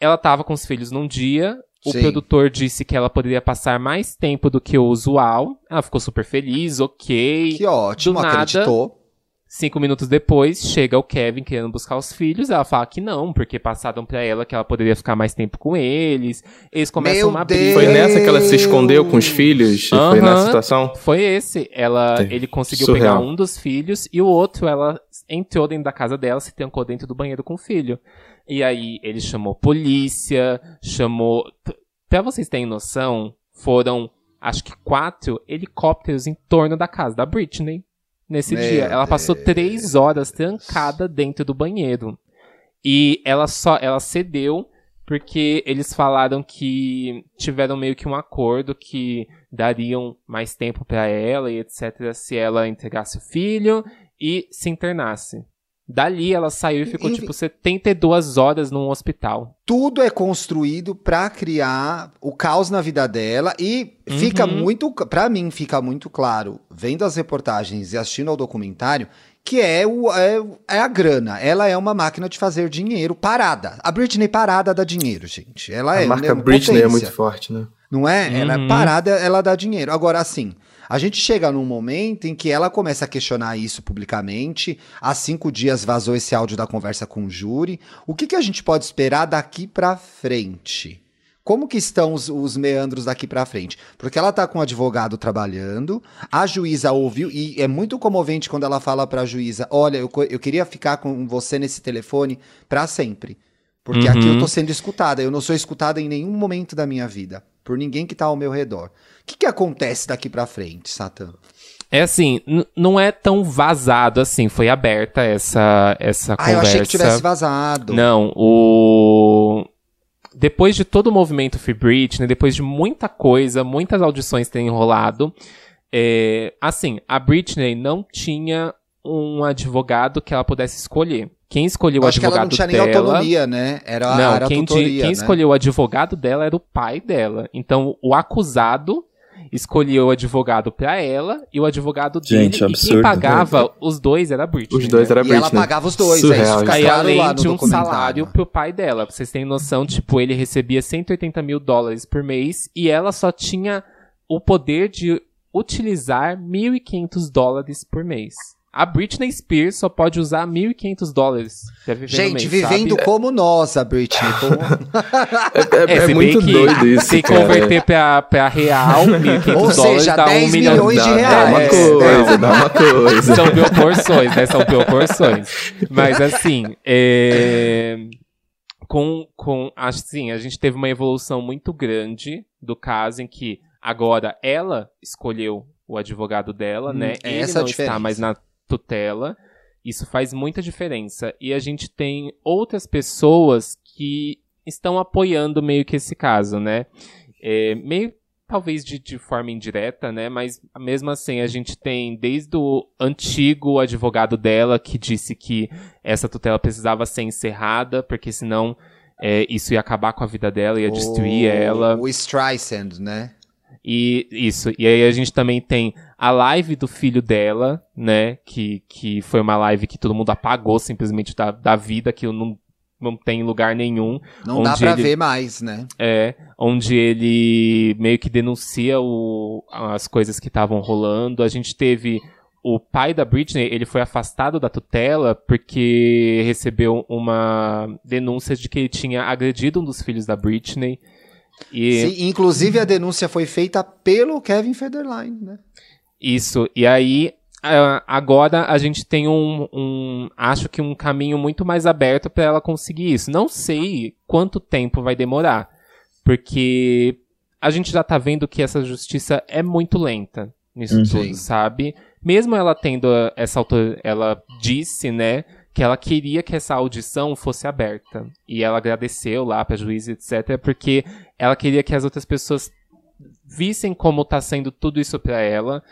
Ela tava com os filhos num dia. O Sim. produtor disse que ela poderia passar mais tempo do que o usual. Ela ficou super feliz, ok. Que ótimo, do acreditou. Cinco minutos depois, chega o Kevin querendo buscar os filhos. Ela fala que não, porque passaram pra ela que ela poderia ficar mais tempo com eles. Eles começam Meu uma briga. Foi nessa que ela se escondeu com os filhos? Uhum, foi nessa situação? Foi esse. Ela, ele conseguiu Surreal. pegar um dos filhos e o outro, ela entrou dentro da casa dela, se trancou dentro do banheiro com o filho. E aí ele chamou polícia, chamou. Pra vocês terem noção, foram acho que quatro helicópteros em torno da casa da Britney nesse Meu dia. Ela passou Deus. três horas trancada dentro do banheiro. E ela só ela cedeu porque eles falaram que tiveram meio que um acordo que dariam mais tempo para ela e etc se ela entregasse o filho e se internasse. Dali ela saiu e ficou, tipo, 72 horas num hospital. Tudo é construído para criar o caos na vida dela e uhum. fica muito, para mim fica muito claro, vendo as reportagens e assistindo ao documentário, que é, o, é, é, a grana. Ela é uma máquina de fazer dinheiro parada. A Britney parada dá dinheiro, gente. Ela a é. A marca Britney é muito forte, né? Não é? Uhum. Ela é uhum. parada, ela dá dinheiro. Agora, assim, a gente chega num momento em que ela começa a questionar isso publicamente. Há cinco dias vazou esse áudio da conversa com o júri. O que, que a gente pode esperar daqui para frente? Como que estão os, os meandros daqui para frente? Porque ela tá com o advogado trabalhando, a juíza ouviu, e é muito comovente quando ela fala pra juíza: Olha, eu, eu queria ficar com você nesse telefone para sempre. Porque uhum. aqui eu tô sendo escutada, eu não sou escutada em nenhum momento da minha vida, por ninguém que tá ao meu redor. O que, que acontece daqui para frente, Satã? É assim, não é tão vazado assim, foi aberta essa, essa ah, conversa. Ah, eu achei que tivesse vazado. Não, o... Depois de todo o movimento Free Britney, depois de muita coisa, muitas audições terem enrolado, é... assim, a Britney não tinha um advogado que ela pudesse escolher. Quem escolheu o advogado dela... Acho que ela não tinha dela, nem autonomia, né? Era, não, era quem, tutoria, quem né? escolheu o advogado dela era o pai dela. Então, o acusado escolheu o advogado pra ela e o advogado Gente, dele. Absurdo, e quem pagava né? os dois era a Britney. Os dois era a Britney. E ela pagava os dois, Surreal. é isso e claro além de um salário pro pai dela. Pra vocês terem noção, tipo, ele recebia 180 mil dólares por mês e ela só tinha o poder de utilizar 1.500 dólares por mês. A Britney Spears só pode usar 1.500 dólares. Gente, mês, vivendo sabe? como nós, a Britney. Como... é, é, é, é muito doido isso. Se cara. converter pra, pra real, 1.500 Ou seja, dólares dá 10 um milhão milhões de reais. Dá uma coisa, dá uma coisa. São proporções, né? São proporções. Mas assim, é com, com assim, a gente teve uma evolução muito grande do caso em que agora ela escolheu o advogado dela, hum, né? Ele não está mais na tutela. Isso faz muita diferença. E a gente tem outras pessoas que estão apoiando meio que esse caso, né? É, meio talvez de, de, forma indireta, né? Mas mesmo assim, a gente tem desde o antigo advogado dela que disse que essa tutela precisava ser encerrada, porque senão é, isso ia acabar com a vida dela, ia destruir o, ela. O Streisand, né? E isso. E aí a gente também tem a live do filho dela, né? Que, que foi uma live que todo mundo apagou simplesmente da, da vida, que não não tem lugar nenhum. Não dá pra ele, ver mais, né? É, onde ele meio que denuncia o, as coisas que estavam rolando. A gente teve o pai da Britney, ele foi afastado da tutela porque recebeu uma denúncia de que ele tinha agredido um dos filhos da Britney. E... Sim, inclusive a denúncia foi feita pelo Kevin Federline, né? Isso, e aí agora a gente tem um, um, acho que um caminho muito mais aberto para ela conseguir isso. Não sei quanto tempo vai demorar, porque a gente já tá vendo que essa justiça é muito lenta nisso uhum. tudo, sabe? Mesmo ela tendo essa autor... ela disse, né, que ela queria que essa audição fosse aberta. E ela agradeceu lá pra juíza, etc, porque ela queria que as outras pessoas vissem como tá sendo tudo isso para ela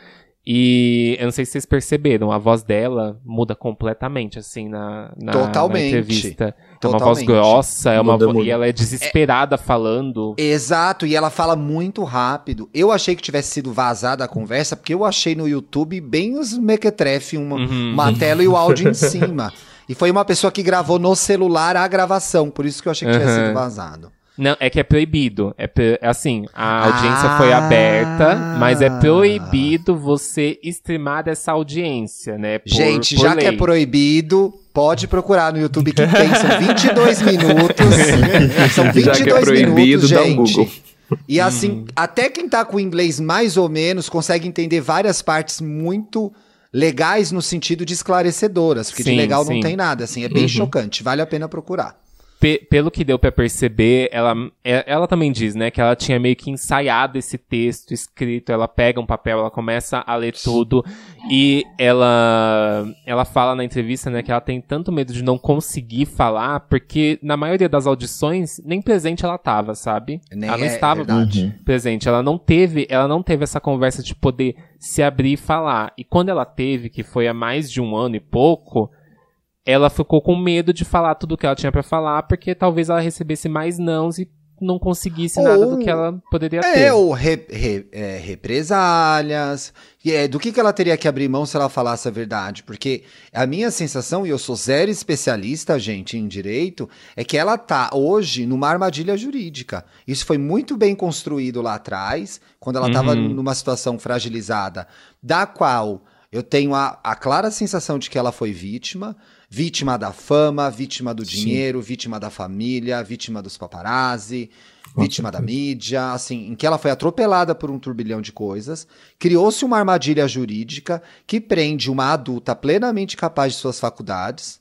e eu não sei se vocês perceberam, a voz dela muda completamente, assim, na, na, Totalmente. na entrevista. É uma voz grossa, é uma vo... e ela é desesperada é... falando. Exato, e ela fala muito rápido. Eu achei que tivesse sido vazada a conversa, porque eu achei no YouTube bem os mequetrefe, uma, uhum. uma tela e o áudio em cima. E foi uma pessoa que gravou no celular a gravação, por isso que eu achei que uhum. tivesse sido vazado. Não, é que é proibido. É, é assim, a audiência ah. foi aberta, mas é proibido você streamar dessa audiência, né? Por, Gente, por já lei. que é proibido, pode procurar no YouTube que tem, são 22 minutos. são 22 já que é proibido, minutos, gente. Dá um Google. E assim, hum. até quem tá com o inglês mais ou menos consegue entender várias partes muito legais no sentido de esclarecedoras, porque sim, de legal sim. não tem nada, assim, é bem uhum. chocante, vale a pena procurar pe pelo que deu para perceber, ela, é, ela também diz, né, que ela tinha meio que ensaiado esse texto escrito, ela pega um papel, ela começa a ler tudo e ela ela fala na entrevista, né, que ela tem tanto medo de não conseguir falar, porque na maioria das audições nem presente ela tava, sabe? Nem ela não é, estava é presente, ela não teve, ela não teve essa conversa de poder se abrir e falar. E quando ela teve, que foi há mais de um ano e pouco, ela ficou com medo de falar tudo o que ela tinha para falar, porque talvez ela recebesse mais nãos e não conseguisse ou, nada do que ela poderia é, ter. É, ou re, re, é, represálias. E é, do que, que ela teria que abrir mão se ela falasse a verdade? Porque a minha sensação, e eu sou zero especialista, gente, em direito, é que ela tá hoje numa armadilha jurídica. Isso foi muito bem construído lá atrás, quando ela estava uhum. numa situação fragilizada, da qual eu tenho a, a clara sensação de que ela foi vítima vítima da fama, vítima do dinheiro, Sim. vítima da família, vítima dos paparazzi, vítima da mídia, assim, em que ela foi atropelada por um turbilhão de coisas, criou-se uma armadilha jurídica que prende uma adulta plenamente capaz de suas faculdades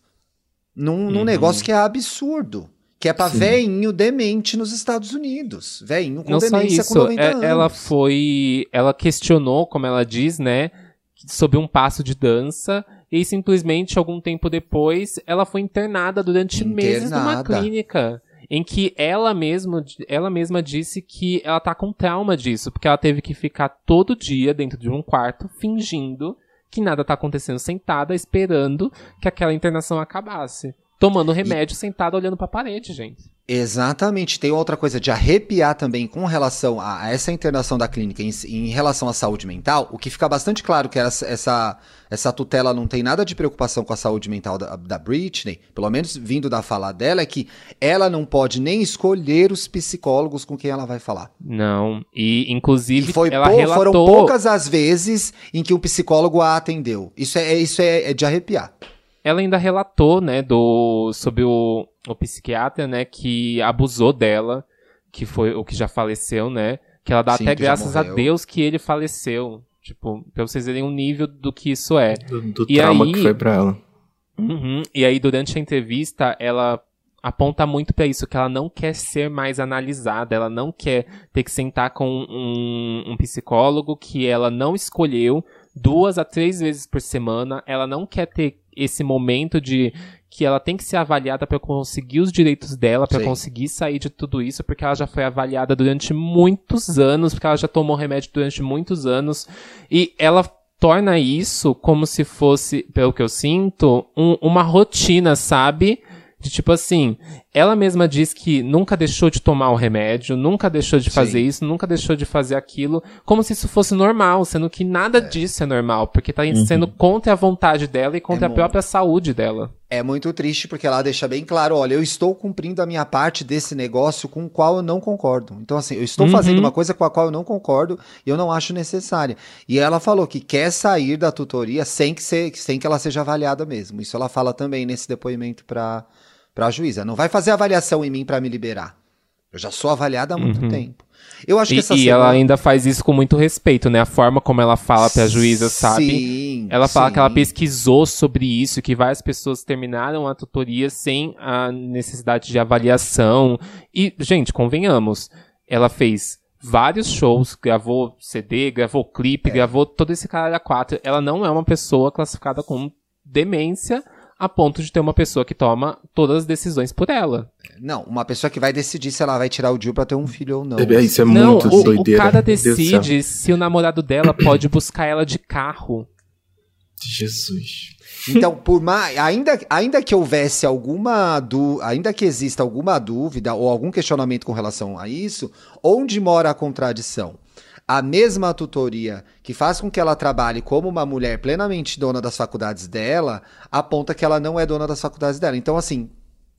num, num uhum. negócio que é absurdo. Que é pra Sim. veinho demente nos Estados Unidos. Veinho com Não demência com 90 é, anos. Ela foi. Ela questionou, como ela diz, né? Sobre um passo de dança e simplesmente, algum tempo depois, ela foi internada durante internada. meses numa clínica. Em que ela mesma, ela mesma disse que ela tá com trauma disso, porque ela teve que ficar todo dia dentro de um quarto fingindo que nada tá acontecendo sentada, esperando que aquela internação acabasse. Tomando remédio e... sentado olhando pra parede, gente. Exatamente. Tem outra coisa de arrepiar também com relação a essa internação da clínica em, em relação à saúde mental. O que fica bastante claro que essa, essa, essa tutela não tem nada de preocupação com a saúde mental da, da Britney, pelo menos vindo da fala dela, é que ela não pode nem escolher os psicólogos com quem ela vai falar. Não. E, inclusive, e foi ela relatou... foram poucas as vezes em que um psicólogo a atendeu. Isso é, isso é, é de arrepiar. Ela ainda relatou, né, do, sobre o, o psiquiatra, né, que abusou dela, que foi o que já faleceu, né, que ela dá Sim, até graças a Deus que ele faleceu. Tipo, pra vocês verem o nível do que isso é. Do, do trauma aí, que foi pra ela. Uhum, e aí, durante a entrevista, ela aponta muito para isso, que ela não quer ser mais analisada, ela não quer ter que sentar com um, um psicólogo que ela não escolheu duas a três vezes por semana, ela não quer ter esse momento de que ela tem que ser avaliada para conseguir os direitos dela, para conseguir sair de tudo isso, porque ela já foi avaliada durante muitos anos, porque ela já tomou remédio durante muitos anos, e ela torna isso como se fosse, pelo que eu sinto, um, uma rotina, sabe? De tipo assim, ela mesma diz que nunca deixou de tomar o remédio, nunca deixou de fazer Sim. isso, nunca deixou de fazer aquilo, como se isso fosse normal, sendo que nada é. disso é normal, porque tá uhum. sendo contra a vontade dela e contra é a própria saúde dela. É muito triste porque ela deixa bem claro, olha, eu estou cumprindo a minha parte desse negócio com o qual eu não concordo. Então assim, eu estou uhum. fazendo uma coisa com a qual eu não concordo e eu não acho necessária. E ela falou que quer sair da tutoria sem que, ser, sem que ela seja avaliada mesmo. Isso ela fala também nesse depoimento para para a juíza. Não vai fazer avaliação em mim para me liberar. Eu já sou avaliada há muito uhum. tempo. Eu acho que e, essa E ela ainda faz isso com muito respeito, né? A forma como ela fala pra juíza, sabe? Sim, ela fala sim. que ela pesquisou sobre isso, que várias pessoas terminaram a tutoria sem a necessidade de avaliação. E, gente, convenhamos, ela fez vários shows, gravou CD, gravou clipe, é. gravou todo esse cara a quatro. Ela não é uma pessoa classificada como demência, a ponto de ter uma pessoa que toma todas as decisões por ela. Não, uma pessoa que vai decidir se ela vai tirar o Jill pra ter um filho ou não. É, isso é não, muito o, doideira. O cara decide se o namorado dela pode buscar ela de carro. Jesus. Então, por mais, ainda, ainda que houvesse alguma du, ainda que exista alguma dúvida ou algum questionamento com relação a isso, onde mora a contradição? A mesma tutoria que faz com que ela trabalhe como uma mulher plenamente dona das faculdades dela, aponta que ela não é dona das faculdades dela. Então, assim,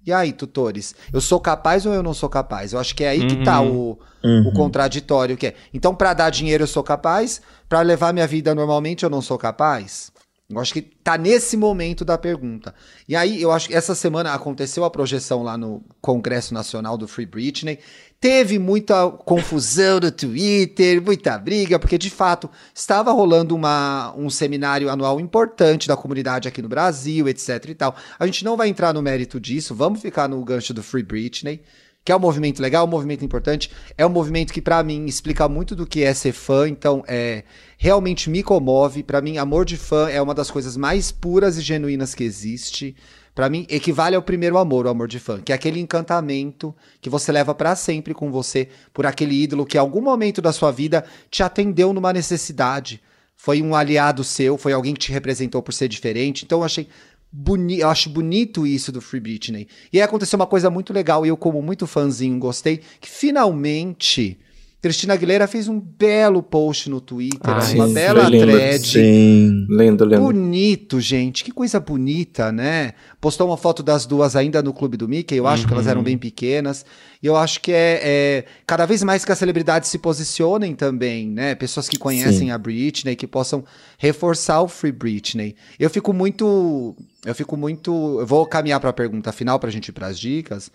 e aí, tutores? Eu sou capaz ou eu não sou capaz? Eu acho que é aí uhum. que tá o, uhum. o contraditório que é. Então, para dar dinheiro eu sou capaz, para levar minha vida normalmente eu não sou capaz? Eu acho que tá nesse momento da pergunta. E aí, eu acho que essa semana aconteceu a projeção lá no Congresso Nacional do Free Britney. Teve muita confusão no Twitter, muita briga, porque de fato estava rolando uma, um seminário anual importante da comunidade aqui no Brasil, etc e tal. A gente não vai entrar no mérito disso, vamos ficar no gancho do Free Britney, que é um movimento legal, um movimento importante, é um movimento que para mim explica muito do que é ser fã, então é realmente me comove. Para mim, amor de fã é uma das coisas mais puras e genuínas que existe para mim equivale ao primeiro amor, o amor de fã, que é aquele encantamento que você leva para sempre com você por aquele ídolo que em algum momento da sua vida te atendeu numa necessidade, foi um aliado seu, foi alguém que te representou por ser diferente. Então eu achei boni eu acho bonito isso do Free Britney. E aí aconteceu uma coisa muito legal e eu como muito fãzinho gostei, que finalmente Cristina Aguilera fez um belo post no Twitter, ah, uma sim, bela thread. Sim, lendo, lendo. Bonito, gente. Que coisa bonita, né? Postou uma foto das duas ainda no Clube do Mickey. Eu acho uhum. que elas eram uhum. bem pequenas. E eu acho que é, é, cada vez mais que as celebridades se posicionem também, né? Pessoas que conhecem sim. a Britney, que possam reforçar o Free Britney. Eu fico muito. Eu fico muito. Eu vou caminhar para a pergunta final para a gente ir para as dicas.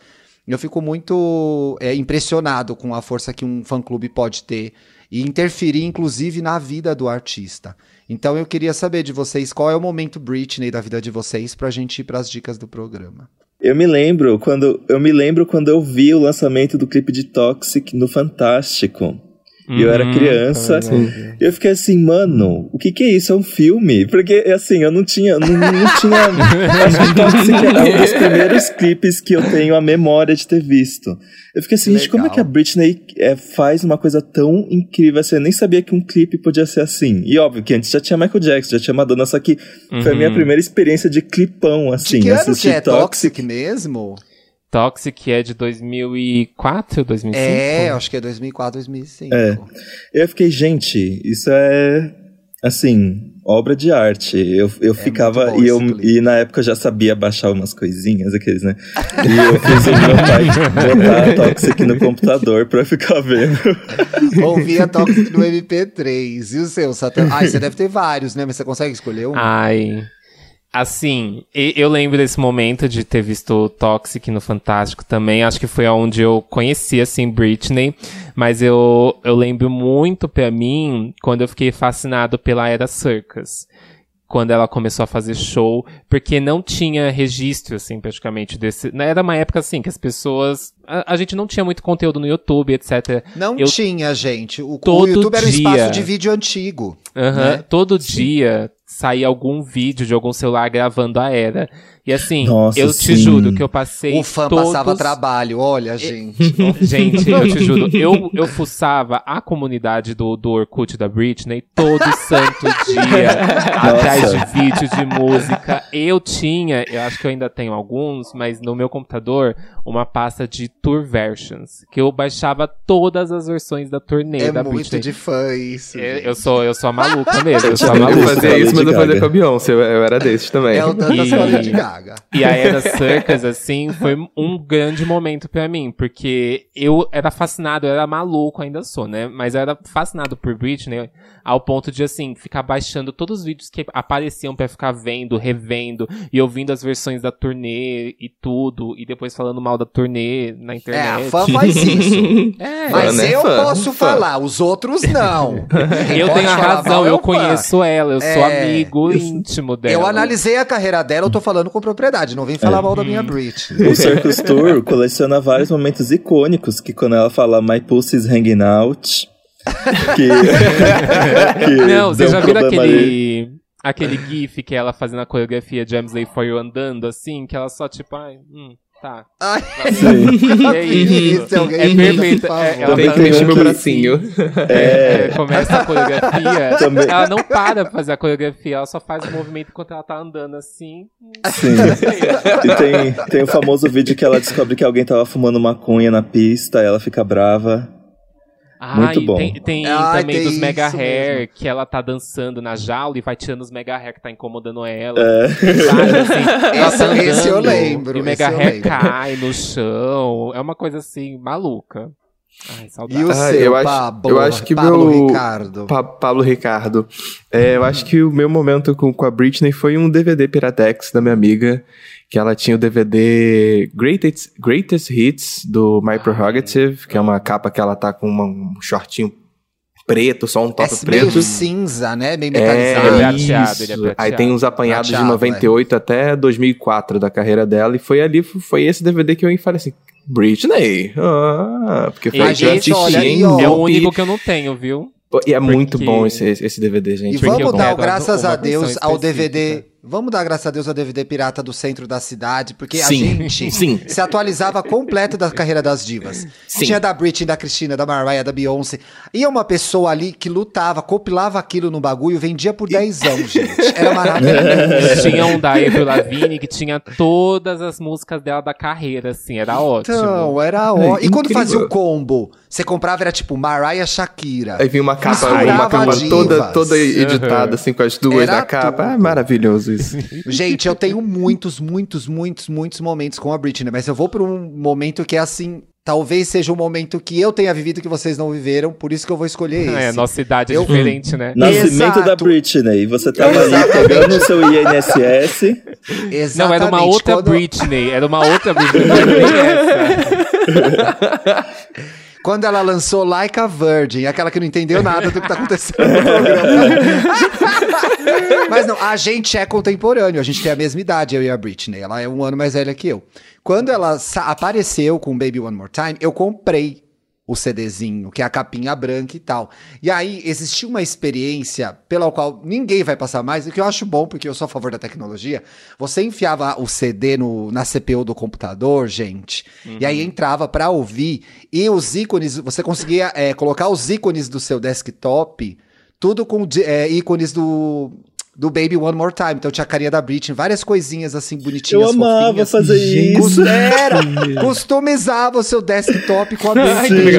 Eu fico muito é, impressionado com a força que um fã-clube pode ter e interferir, inclusive, na vida do artista. Então eu queria saber de vocês qual é o momento Britney da vida de vocês para a gente ir para as dicas do programa. Eu me lembro quando eu me lembro quando eu vi o lançamento do clipe de Toxic no Fantástico. E eu era Uhum, criança. E eu fiquei assim, mano, o que que é isso? É um filme? Porque, assim, eu não tinha. Não, não tinha. acho que é um dos primeiros clipes que eu tenho a memória de ter visto. Eu fiquei assim, gente, como é que a Britney é, faz uma coisa tão incrível assim? Eu nem sabia que um clipe podia ser assim. E óbvio que antes já tinha Michael Jackson, já tinha Madonna, só que foi a minha Uhum. primeira experiência de clipão, assim. de que ano que é Toxic mesmo? Toxic é de 2004, 2005? É, acho que é 2004, 2005. É. Eu fiquei, gente, isso é assim, obra de arte. Eu, eu ficava É bom e, eu, clipe. e na época eu já sabia baixar umas coisinhas, aqueles, né? E eu fiz o meu pai botar Toxic no computador pra ficar vendo. Ouvia Toxic no MP3. E o seu, Satã? Ai, você deve ter vários, né? Mas você consegue escolher um? Ai. Assim, eu lembro desse momento de ter visto Toxic no Fantástico também. Acho que foi onde eu conheci, assim, Britney. Mas eu, eu lembro muito pra mim quando eu fiquei fascinado pela Era Circus. Quando ela começou a fazer show, porque não tinha registro, assim, praticamente desse. né, Era uma época, assim, que as pessoas. A, a gente não tinha muito conteúdo no YouTube, etc. Não eu- tinha, gente. O, o Todo YouTube era um dia. espaço de vídeo antigo. Aham, né? Todo dia saía algum vídeo de algum celular gravando a era. E assim, Nossa, eu te sim. juro que eu passei. O fã todos... passava trabalho, olha, gente. Gente, eu te juro, eu, eu fuçava a comunidade do, do Orkut da Britney todo santo dia, atrás de vídeo de música. Eu tinha, eu acho que eu ainda tenho alguns, mas no meu computador, uma pasta de tour versions, que eu baixava todas as versões da turnê É da muito Britney. de fã isso. Eu, gente. eu sou, eu sou a maluca mesmo, eu sou a Eu maluca. Maluco, fazia isso, mas eu fazia com a Beyoncé. Eu, eu era desses também. É o tanto E- da Lady Gaga. E a Era Circus, assim, foi um grande momento pra mim, porque eu era fascinado, eu era maluco, ainda sou, né? Mas eu era fascinado por Britney ao ponto de, assim, ficar baixando todos os vídeos que apareciam pra ficar vendo, revendo e ouvindo as versões da turnê e tudo, e depois falando mal da turnê na É, internet. a fã faz isso. É, Mas né? eu Fã, posso fã. falar, os outros não. Eu tenho a razão, é eu conheço ela, eu sou É, amigo íntimo dela. Eu analisei a carreira dela, eu tô falando com propriedade. Não vem falar mal da minha Britney. O Circus Tour coleciona vários momentos icônicos, que quando ela fala My Pussy's Hanging Out, que, que Não, vocês já viram ali. aquele, aquele gif que ela fazendo a coreografia de I'm Slave For You andando, assim, que ela só tipo, ai, hum, tá. Ai, Sim. É isso. se alguém É perfeito. por É, ela Tem tá que mexer meu bracinho. É, começa a coreografia, Também. ela não para pra fazer a coreografia, ela só faz o movimento enquanto ela tá andando assim. Sim. E tem, tem o famoso vídeo que ela descobre que alguém tava fumando maconha na pista, ela fica brava. Muito Ai, bom. tem, tem Ai, também tem dos mega hair, mesmo. que ela tá dançando na jaula e vai tirando os mega hair que tá incomodando ela. É. Sabe, assim, ela Esse- tá esse eu andando, lembro, E o mega hair cai no chão. É uma coisa assim, maluca. Ai, saudade. E o Ah, seu, eu acho- Pablo? eu acho que Pablo meu- Ricardo. Pa Pablo Ricardo. É, eu acho que o meu momento com, com a Britney foi um DVD Piratex da minha amiga, que ela tinha o DVD Greatest, Greatest Hits do My Prerogative, que é uma capa que ela tá com uma- um shortinho preto, só um top é meio preto. cinza, né? Meio Ele é metalizado. prateado, ele é isso. prateado. Aí tem uns apanhados Prateado, de 98 até 2004 da carreira dela, e foi ali, foi esse DVD que eu falei assim, Britney, ah, porque foi E gente, assisti olha em aí, ó. É o único que eu não tenho, viu? E é muito Porque- bom esse, esse DVD, gente. E vamos dar quero graças a Deus ao DVD. Vamos dar graças a Deus ao DVD pirata do centro da cidade, porque Sim, a gente sim. se atualizava completo da carreira das divas. Sim. Tinha da Britney, da Cristina, da Mariah, da Beyoncé. Ia uma pessoa ali que lutava, compilava aquilo no bagulho, vendia por dezão, gente. Era maravilhoso. Tinha um da Avril Lavigne que tinha todas as músicas dela da carreira, assim, era ótimo. Então, era ótimo. E quando fazia o combo, você comprava, era tipo Mariah Shakira. Aí vinha uma capa, Misturava uma capa divas. toda, toda editada, Uhum. assim, com as duas Era da capa. tudo. Ah, maravilhoso isso. Gente, eu tenho muitos, muitos, muitos, muitos momentos com a Britney, mas eu vou para um momento que é assim, talvez seja um momento que eu tenha vivido que vocês não viveram, por isso que eu vou escolher esse. É, nossa idade Eu- é diferente, né? Nascimento da Exato. Britney. Você tava ali pegando o seu INSS. Exatamente. Não, era uma outra quando, Britney, era uma outra Britney, Quando ela lançou Like a Virgin, aquela que não entendeu nada do que tá acontecendo no programa. Mas não, a gente é contemporâneo, a gente tem a mesma idade, eu e a Britney. Ela é um ano mais velha que eu. Quando ela apareceu com Baby One More Time, eu comprei o CDzinho, que é a capinha branca e tal. E aí existia uma experiência pela qual ninguém vai passar mais, e que eu acho bom, porque eu sou a favor da tecnologia. Você enfiava o CD no, na CPU do computador, gente, uhum. e aí entrava para ouvir, e os ícones, você conseguia é, colocar os ícones do seu desktop, tudo com é, ícones do do Baby One More Time. Então tinha a carinha da Britney, várias coisinhas assim bonitinhas. Eu amava fofinhas. fazer isso. Era, customizava o seu desktop com a Britney.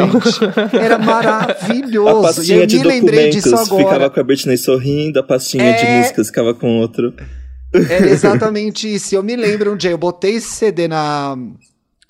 Era maravilhoso. A pastinha de documentos ficava com a Britney sorrindo, a pastinha é... de músicas ficava com outro. Era exatamente isso. Eu me lembro um dia, eu botei esse CD na,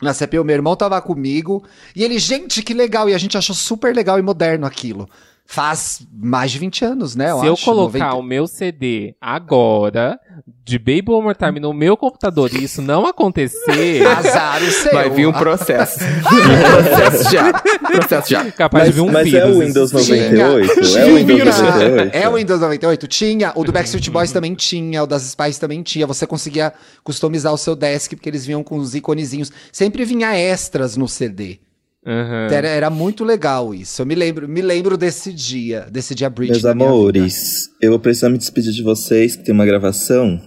na CPU, meu irmão tava comigo, e ele, gente, que legal, e a gente achou super legal e moderno aquilo. Faz mais de 20 anos, né? Eu Se acho, eu colocar 90... o meu CD agora, de Baby One More Time no meu computador e isso não acontecer. Azar o seu. Vai vir um processo. processo já. Processo já. Capaz mas, de vir um Mas é o Windows 98? Tinha. É o Windows 98? É o Windows 98. Tinha. O do Backstreet Boys também tinha. O das Spice também tinha. Você conseguia customizar o seu desk, porque eles vinham com os iconezinhos. Sempre vinha extras no CD. Uhum. Era, era, muito legal isso. Eu me lembro, me lembro desse dia, desse dia Bridge. Meus amores, eu vou precisar me despedir de vocês, que tem uma gravação.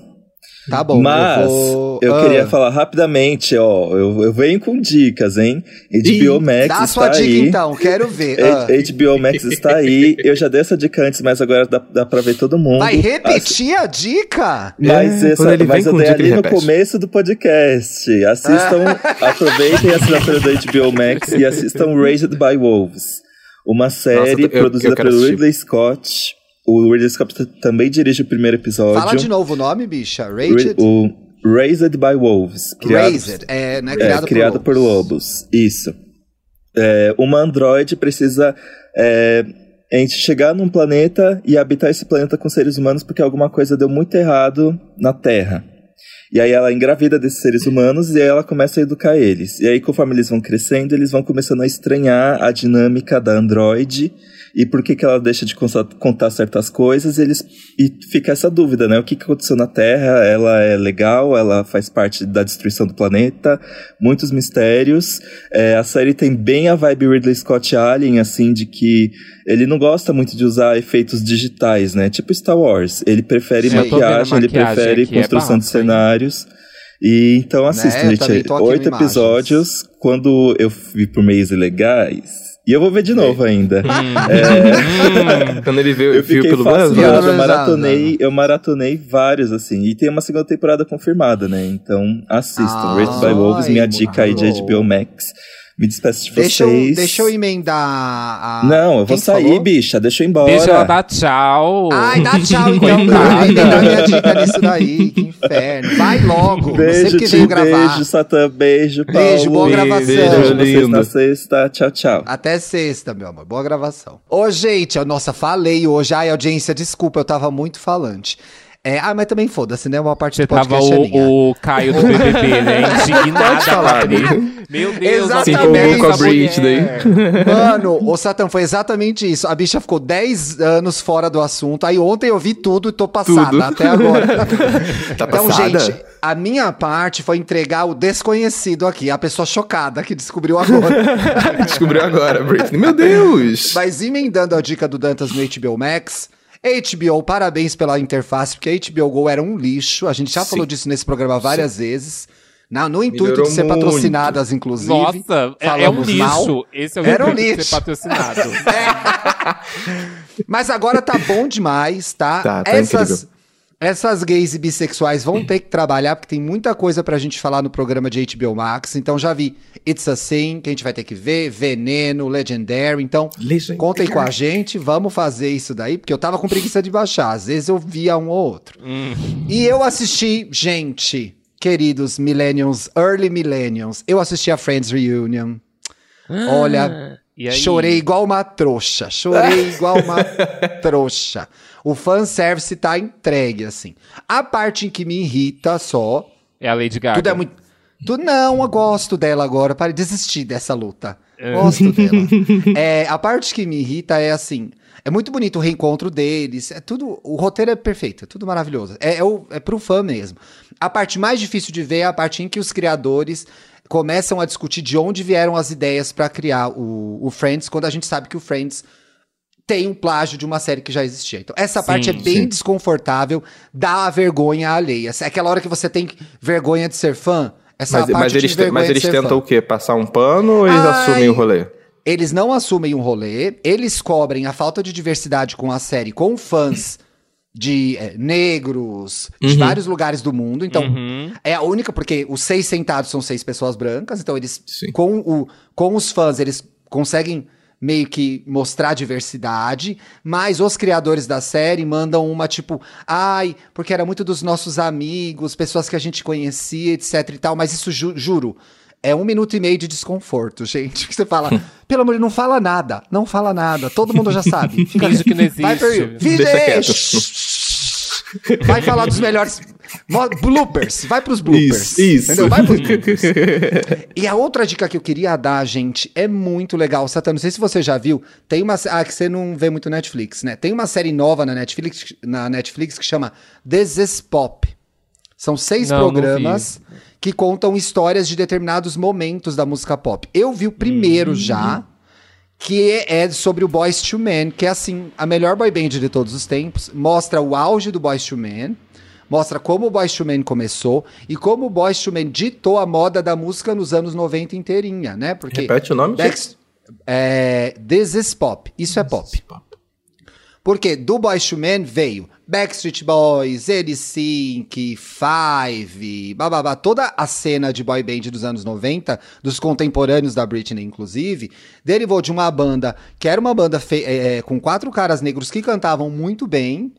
Tá bom, Mas eu, vou... eu ah. queria falar rapidamente, ó. Eu, eu venho com dicas, hein? HBO Max Dá está sua dica aí. então, quero ver. Ah. HBO Max está aí. Eu já dei essa dica antes, mas agora dá, dá pra ver todo mundo. Vai repetir As... a dica? Mas, é, essa, mas eu dei ali no começo do podcast. Assistam, ah. aproveitem a assinatura do HBO Max e assistam Raised by Wolves. Uma série Nossa, eu, produzida eu pelo Ridley Scott o Ridley Scott também dirige o primeiro episódio. Fala de novo o nome, bicha. Rated? O Raised by Wolves. Criado, Raised, é, né, criado, é, criado por, lobos. por, lobos. Isso. É, uma androide precisa é, a gente chegar num planeta e habitar esse planeta com seres humanos porque alguma coisa deu muito errado na Terra. E aí ela engravida desses seres humanos e aí ela começa a educar eles. E aí, conforme eles vão crescendo, eles vão começando a estranhar a dinâmica da androide e por que, que ela deixa de contar certas coisas, e eles e fica essa dúvida, né? O que, que aconteceu na Terra? Ela é legal, ela faz parte da destruição do planeta, muitos mistérios. É, a série tem bem a vibe Ridley Scott Alien, assim, de que ele não gosta muito de usar efeitos digitais, né? Tipo Star Wars. Ele prefere Sim, maquiagem, ele prefere é construção é de cenários. E então assista, né? gente. Oito episódios. Quando eu vi por meios ilegais, e eu vou ver de novo ainda. Hum. é... Quando ele veio, eu fiquei pelo Brasil. Eu maratonei, eu maratonei vários, assim. E tem uma segunda temporada confirmada, né? Então assistam. Ah, Rated by Wolves, minha dica aí de HBO Max. Me despeço de deixa vocês. Eu, deixa eu emendar a. Não, eu vou sair, falou? bicha. Deixa eu ir embora. Deixa ela dar tchau. Ai, dá tchau então, cara. Emendar minha dica nisso daí. Que inferno. Vai logo. Beijo, Você que gravar. Beijo, Satã. Beijo, Paulo. Beijo, boa gravação. Beijo, beijo na sexta. Tchau, tchau. Até sexta, meu amor. Boa gravação. Ô, gente, nossa, falei hoje. Ai, audiência, desculpa, eu tava muito falante. É, ah, mas também foda-se, né? Uma parte Você do podcast tava é minha. o, Caio do BBB, né? Indignado falar, Meu Deus, exatamente. com a Brit daí. Mano, o Satan foi exatamente isso. A bicha ficou 10 anos fora do assunto. Aí ontem eu vi tudo e tô passada tudo. até agora. tá então, passada? gente, a minha parte foi entregar o desconhecido aqui, a pessoa chocada que descobriu agora. descobriu agora, Britney. Meu Deus! Mas emendando a dica do Dantas no HBO Max, HBO, parabéns pela interface, porque a HBO Go era um lixo. A gente já Sim. falou disso nesse programa várias Sim. vezes. Na, no intuito Melhorou de ser muito. patrocinadas, inclusive. Nossa, é, é um lixo. Mal. Esse é o Era um lixo. de ser patrocinado. é. Mas agora tá bom demais, tá? tá, tá Essas, essas gays e bissexuais vão ter que trabalhar, porque tem muita coisa pra gente falar no programa de HBO Max. Então já vi It's a Sin, que a gente vai ter que ver, Veneno, Legendary. Então, Legendary. contem com a gente, vamos fazer isso daí, porque eu tava com preguiça de baixar. Às vezes eu via um ou outro. Hum. E eu assisti, gente, queridos millennials, early millennials, eu assisti a Friends Reunion. Ah, Olha, chorei igual uma trouxa. Chorei igual uma trouxa. O fanservice tá entregue, assim. A parte em que me irrita só. É a Lady Gaga. Tudo é muito. Tu, não, eu gosto dela agora. Para desistir dessa luta. É. Gosto dela. É, a parte que me irrita é assim. É muito bonito o reencontro deles. É tudo. O roteiro é perfeito, é tudo maravilhoso. É, é, o, é pro fã mesmo. A parte mais difícil de ver é a parte em que os criadores começam a discutir de onde vieram as ideias para criar o, o Friends, quando a gente sabe que o Friends tem um plágio de uma série que já existia. Então, essa Sim, parte é bem sim. desconfortável, dá a vergonha alheia. É aquela hora que você tem vergonha de ser fã. Essa Mas, parte mas de eles, te- vergonha mas de eles tentam fã. o quê? Passar um pano ou eles Ai. assumem o rolê? Eles não assumem um rolê, eles cobrem a falta de diversidade com a série, com fãs de é, negros, de Uhum. vários lugares do mundo. Então, Uhum. é a única, porque os seis sentados são seis pessoas brancas, então eles, Sim. com, o, com os fãs, eles conseguem meio que mostrar diversidade, mas os criadores da série mandam uma tipo, ai, porque era muito dos nossos amigos, pessoas que a gente conhecia, etc e tal, mas isso, ju- juro, é um minuto e meio de desconforto, gente. Que você fala, pelo amor de Deus, não fala nada, não fala nada, todo mundo já sabe. Fica- Finge que não Vai, existe. Deixa quieto. Vai falar dos melhores bloopers. Vai pros bloopers. Isso, isso. Entendeu? Vai pros bloopers. e a outra dica que eu queria dar, gente, é muito legal. Satã, não sei se você já viu. Tem uma. Ah, que você não vê muito Netflix, né? Tem uma série nova na Netflix, na Netflix que chama This is Pop. São seis Não, não programas que contam histórias de determinados momentos da música pop. Eu vi o primeiro já, que é sobre o Boys to Men, que é assim, a melhor boy band de todos os tempos. Mostra o auge do Boys to Men, mostra como o to Men começou e como o to Men ditou a moda da música nos anos 90 inteirinha, né? Porque Repete o nome? Backst- é, This is Pop. Isso é pop. Porque do to Men veio Backstreet Boys, NSYNC, Five, bababá, toda a cena de boy band dos anos 90, dos contemporâneos da Britney, inclusive, derivou de uma banda que era uma banda é, é, com quatro caras negros que cantavam muito bem,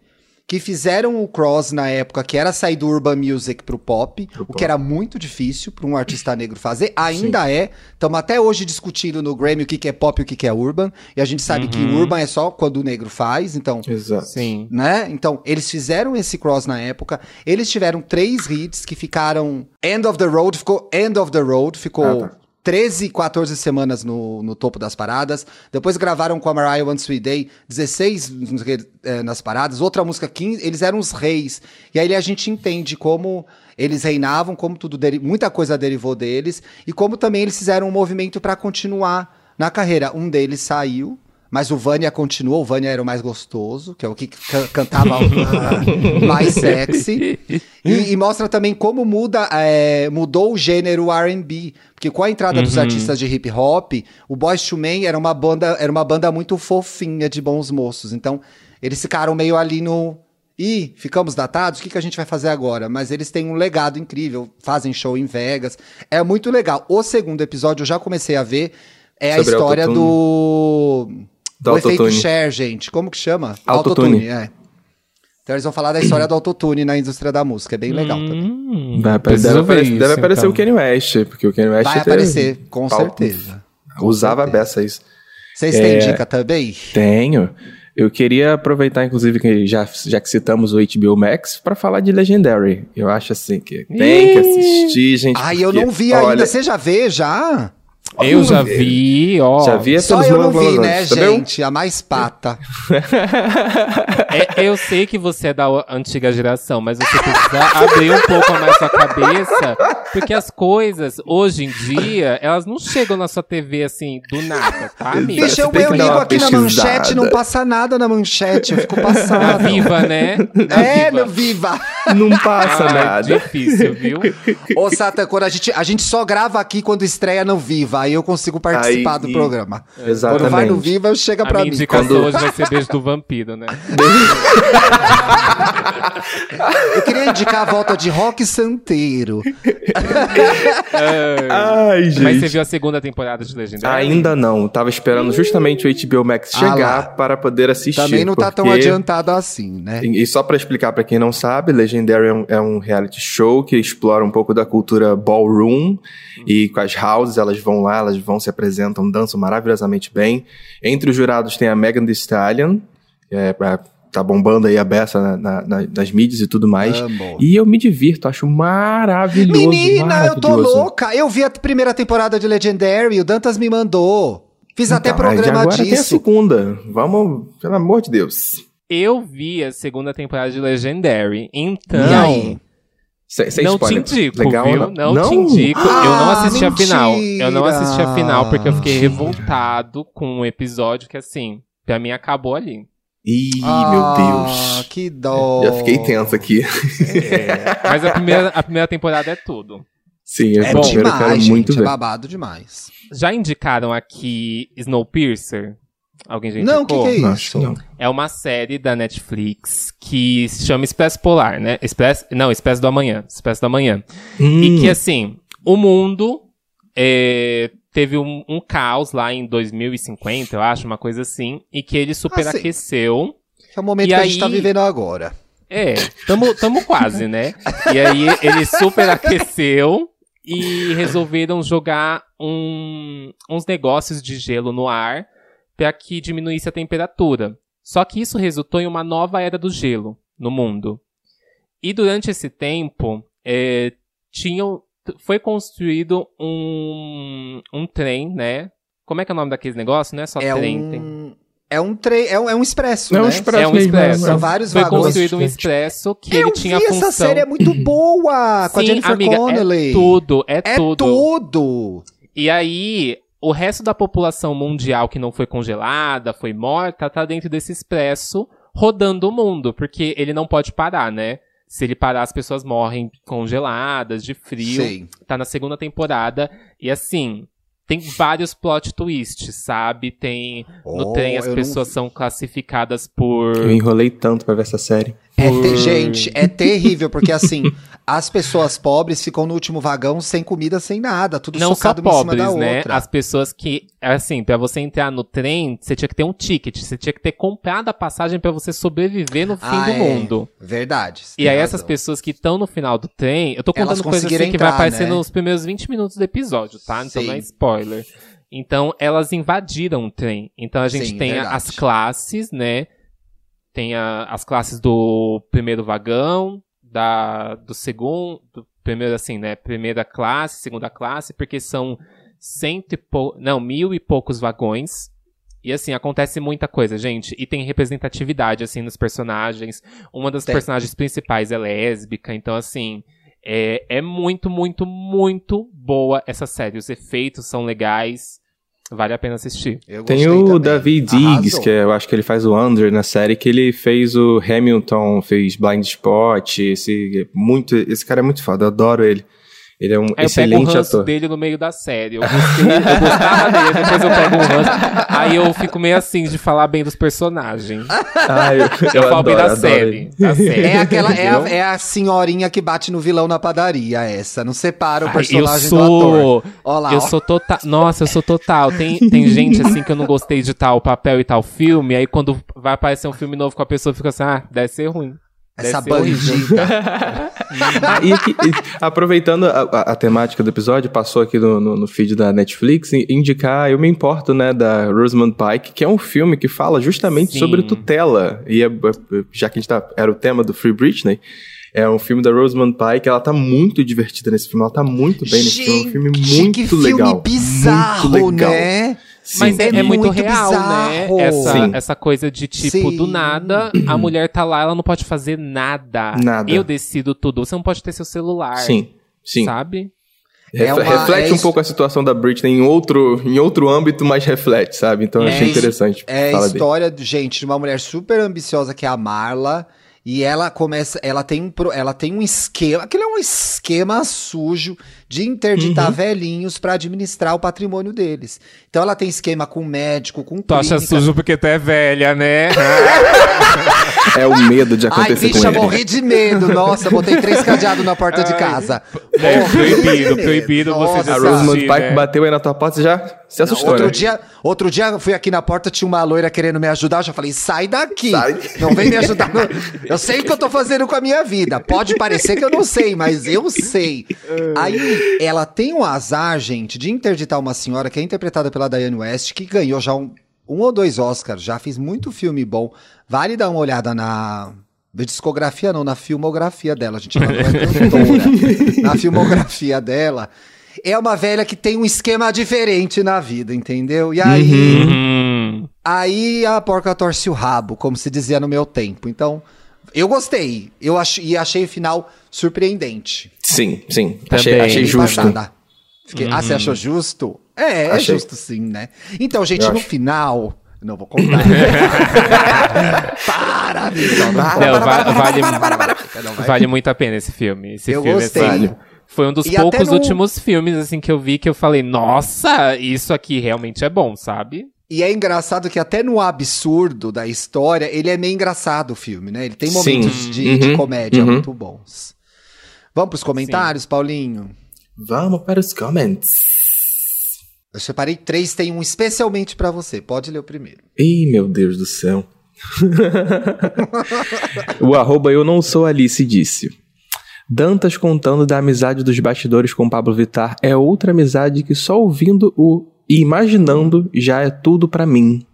que fizeram o cross na época, que era sair do urban music pro pop, o que era muito difícil para um artista negro fazer, ainda é. Estamos até hoje discutindo no Grammy o que, que é pop e o que, que é urban, e a gente sabe que urban é só quando o negro faz, então Exato. Sim. né? Então, eles fizeram esse cross na época. Eles tiveram três hits que ficaram. End of the Road ficou End of the Road, ficou Ah, tá. 13, 14 semanas no, no topo das paradas. Depois gravaram com a Mariah One Sweet Day 16 não sei o que, eh, nas paradas. Outra música 15, eles eram os reis. E aí a gente entende como eles reinavam, como tudo muita coisa derivou deles e como também eles fizeram um movimento para continuar na carreira. Um deles saiu, mas o Vânia continuou, o Vânia era o mais gostoso, que é o que can- cantava mais sexy. E, e mostra também como muda, é, mudou o gênero R&B, porque com a entrada dos artistas de hip hop, o Boyz II Men era uma banda, era uma banda muito fofinha de bons moços. Então, eles ficaram meio ali no Ih, ficamos datados, o que, que a gente vai fazer agora? Mas eles têm um legado incrível, fazem show em Vegas. É muito legal. O segundo episódio eu já comecei a ver. É Sobre a história do. Do o efeito autotune. share, gente. Como que chama? Autotune. é. Então eles vão falar da história do autotune na indústria da música. É bem legal também. Hum, Vai, apare- preciso deve aparecer, deve isso, aparecer então. o Kanye West, porque o Kanye West Vai teve aparecer, com pau- certeza. Com Usava a certeza. beça isso. Vocês têm dica também? Tenho. Eu queria aproveitar, inclusive, que já, já que citamos o HBO Max, pra falar de Legendary. Eu acho assim que tem que assistir, gente. Ai, eu porque, não vi olha, ainda. Você já vê, já? Eu já vi, ó. Já vi é Só eu não vi, né, tá gente? A mais pata. É, eu sei que você é da antiga geração, mas você precisa abrir um pouco mais sua cabeça, porque as coisas, hoje em dia, elas não chegam na sua TV assim, do nada, tá, amiga? Bicho, eu, eu ligo aqui na pesquisada. manchete, não passa nada na manchete. Eu fico Na passado. Viva, né? Na É, Viva. no Viva. Não passa Ai, nada. Difícil, viu? Ô, Satan, quando a gente, a gente só grava aqui quando estreia no Viva, aí eu consigo participar Aí- do programa. Exatamente. Quando vai no Viva, chega A pra minha mim. indicação Quando- hoje vai ser beijo do vampiro, né? Eu queria indicar a volta de Rock Santeiro. Ai, gente. Mas você viu a segunda temporada de Legendary? Ainda não. Tava esperando justamente o HBO Max Ah chegar lá. para poder assistir. Também não tá tão porque- adiantado assim, né? E e só pra explicar pra quem não sabe, Legendary é um, é um reality show que explora um pouco da cultura ballroom e com as houses, elas vão lá, elas vão se apresentam, dançam maravilhosamente bem. Entre os jurados tem a Megan Thee Stallion, que é, pra- tá bombando aí a beça na- na- na- nas mídias e tudo mais. Amo. E eu me divirto, acho maravilhoso. Menina, eu tô maravilhoso. louca. Eu vi a primeira temporada de Legendary, o Dantas me mandou. Fiz até Então, de programa agora tem a disso. segunda. Vamos, pelo amor de Deus. Eu vi a segunda temporada de Legendary, então... Sem, sem não spoiler. te indico, Legal, viu? Não, Não, não? te indico. eu não Ah, assisti a final. Eu não mentira! assisti a final porque eu fiquei revoltado com um episódio que, assim, pra mim acabou ali. Ih, Ah, meu Deus. Que dó. Já fiquei tenso aqui. É, mas a primeira, a primeira temporada é tudo. Sim, eu É Bom, primeiro demais, quero gente. muito É ver. babado demais. Já indicaram aqui Snowpiercer? Alguém já Não, indicou? que que é Não, isso? acho que não. É uma série da Netflix que se chama Expresso Polar, né? Expresso, não, Expresso do Amanhã. Expresso do Amanhã. Hum, E que, assim, o mundo é, teve um, um caos lá em 2050, eu acho, uma coisa assim, e que ele superaqueceu. Que é o momento E que a gente tá aí- vivendo agora. É, tamo, tamo quase, né? E aí ele superaqueceu e resolveram jogar um- uns negócios de gelo no ar para que diminuísse a temperatura. Só que isso resultou em uma nova era do gelo no mundo. E durante esse tempo, é, tinham, foi construído um, um trem, né? Como é que é o nome daqueles negócios? Não é só É trem, tem- um, é um trem, é um, é um expresso, É um né? expresso É um mesmo, expresso. São é. vários Foi vagões. construído um expresso que Eu ele tinha vi a função... essa série, é muito boa! Com a Sim, Jennifer amiga, Connelly. É tudo, é, É tudo. tudo! E aí, o resto da população mundial que não foi congelada, foi morta, tá dentro desse expresso rodando o mundo, porque ele não pode parar, né? Se ele parar, as pessoas morrem congeladas, de frio. Sei. Tá na segunda temporada. E assim, tem vários plot twists, sabe? Tem. No Oh, trem as eu não pessoas são classificadas por. Eu enrolei tanto pra ver essa série. É gente, é terrível, porque assim, as pessoas pobres ficam no último vagão sem comida, sem nada, tudo não só socado uma em cima pobres, da né? outra. As pessoas que, assim, pra você entrar no trem, você tinha que ter um ticket, você tinha que ter comprado a passagem pra você sobreviver no fim Ah, do é. mundo. Verdade. E aí razão. essas pessoas que estão no final do trem, eu tô contando coisas assim que vai aparecer né? nos primeiros 20 minutos do episódio, tá? Então Sim. não é spoiler. Então elas invadiram o trem. Então a gente Sim, tem verdade. as classes, né? Tem a- as classes do primeiro vagão, da, do segundo, do primeiro assim, né? Primeira classe, segunda classe, porque são cento e pou, não, mil e poucos vagões. E assim, acontece muita coisa, gente. E tem representatividade, assim, nos personagens. Uma das Tem. personagens principais é lésbica, então assim. É, é muito, muito, muito boa essa série. Os efeitos são legais. Vale a pena assistir. Eu Tem o também. Davi Diggs, Arrasou. que é- eu acho que ele faz o Under na série, que ele fez o Hamilton, fez Blind Spot, esse, muito, esse cara é muito foda, eu adoro ele. Ele é um Aí eu pego o excelente ranço ator. dele no meio da série. Eu, gostei, eu gostava dele, depois eu pego um ranço. Aí eu fico meio assim de falar bem dos personagens. Ah, eu, Eu, falo bem da adoro série. Da série É aquela, é a, é a senhorinha que bate no vilão na padaria, essa. Não separa o Ai, personagem eu do ator. sou, Olha lá, eu ó. sou total. Nossa, eu sou total. Tem, tem gente assim que eu não gostei de tal papel e tal filme. Aí quando vai aparecer um filme novo com a pessoa, fica assim, ah, deve ser ruim. Essa bandida. Ah, e aqui, e aproveitando a, a- a temática do episódio, passou aqui no, no, no feed da Netflix, e indicar Eu Me Importo, né, da Rosamund Pike, que é um filme que fala justamente Sim. sobre tutela. E é- é- já que a gente tá, era o tema do Free Britney, é um filme da Rosamund Pike, ela tá muito divertida nesse filme, ela tá muito bem nesse filme, é um filme muito que legal. filme bizarro, muito legal. né? Sim. Mas é, É é muito, muito real, bizarro. né? Essa, Sim. essa coisa de tipo, Sim. do nada, a mulher tá lá, ela não pode fazer nada. Nada. Eu decido tudo. Você não pode ter seu celular. Sim, sim. Sabe? É Refle- uma- reflete é um pouco a situação da Britney em outro, em outro âmbito, mas reflete, sabe? Então eu É achei isso. interessante. É a falar dele. história, gente, de uma mulher super ambiciosa que é a Marla. E ela começa, ela tem um, pro- ela tem um esquema, aquele é um esquema sujo de interditar Uhum. velhinhos pra administrar o patrimônio deles. Então ela tem esquema com médico, com Tu acha clínica. sujo porque tu é velha, né? É o medo de Ai, acontecer bicha, com ele. morri de medo. Nossa, botei três cadeados na porta de casa. É Morri proibido, proibido você Nossa. A Assistir, Rosamund Pike né? bateu aí na tua porta e já se assustou, outro né? dia, outro dia eu fui aqui na porta, tinha uma loira querendo me ajudar, eu já falei, sai daqui. Sai. Não vem me ajudar. não. Eu sei o que eu tô fazendo com a minha vida. Pode parecer que eu não sei, mas eu sei. Aí, ela tem um azar, gente, de interditar uma senhora que é interpretada pela Diane West, que ganhou já um, um ou dois Oscars, já fez muito filme bom. Vale dar uma olhada na... Discografia não, na filmografia dela, gente. Ela não é cantora. na filmografia dela. É uma velha que tem um esquema diferente na vida, entendeu? E aí, Uhum. aí a porca torce o rabo, como se dizia no meu tempo. Então, Eu gostei. Eu ach, e achei o final surpreendente. Sim, sim. Achei, achei justo. Fiquei, uhum. Ah, você achou justo? É, é justo sim, né? Então, gente, eu no acho. final. Não vou contar. para, Vitor. Não, vale, vale, vale muito a pena esse filme. Esse eu filme é gostei. É foi um dos e poucos no... últimos filmes assim que eu vi que eu falei, nossa, isso aqui realmente é bom, sabe? E é engraçado que até no absurdo da história, ele é meio engraçado o filme, né? Ele tem momentos de, uhum. de, comédia uhum. muito bons. Vamos para os comentários, Sim. Paulinho? Vamos para os comments. Eu separei três, tem um especialmente para você. Pode ler o primeiro. Ih, meu Deus do céu. o arroba eu não sou Alice disse. Dantas contando da amizade dos bastidores com Pablo Vittar é outra amizade que só ouvindo o e imaginando já é tudo para mim.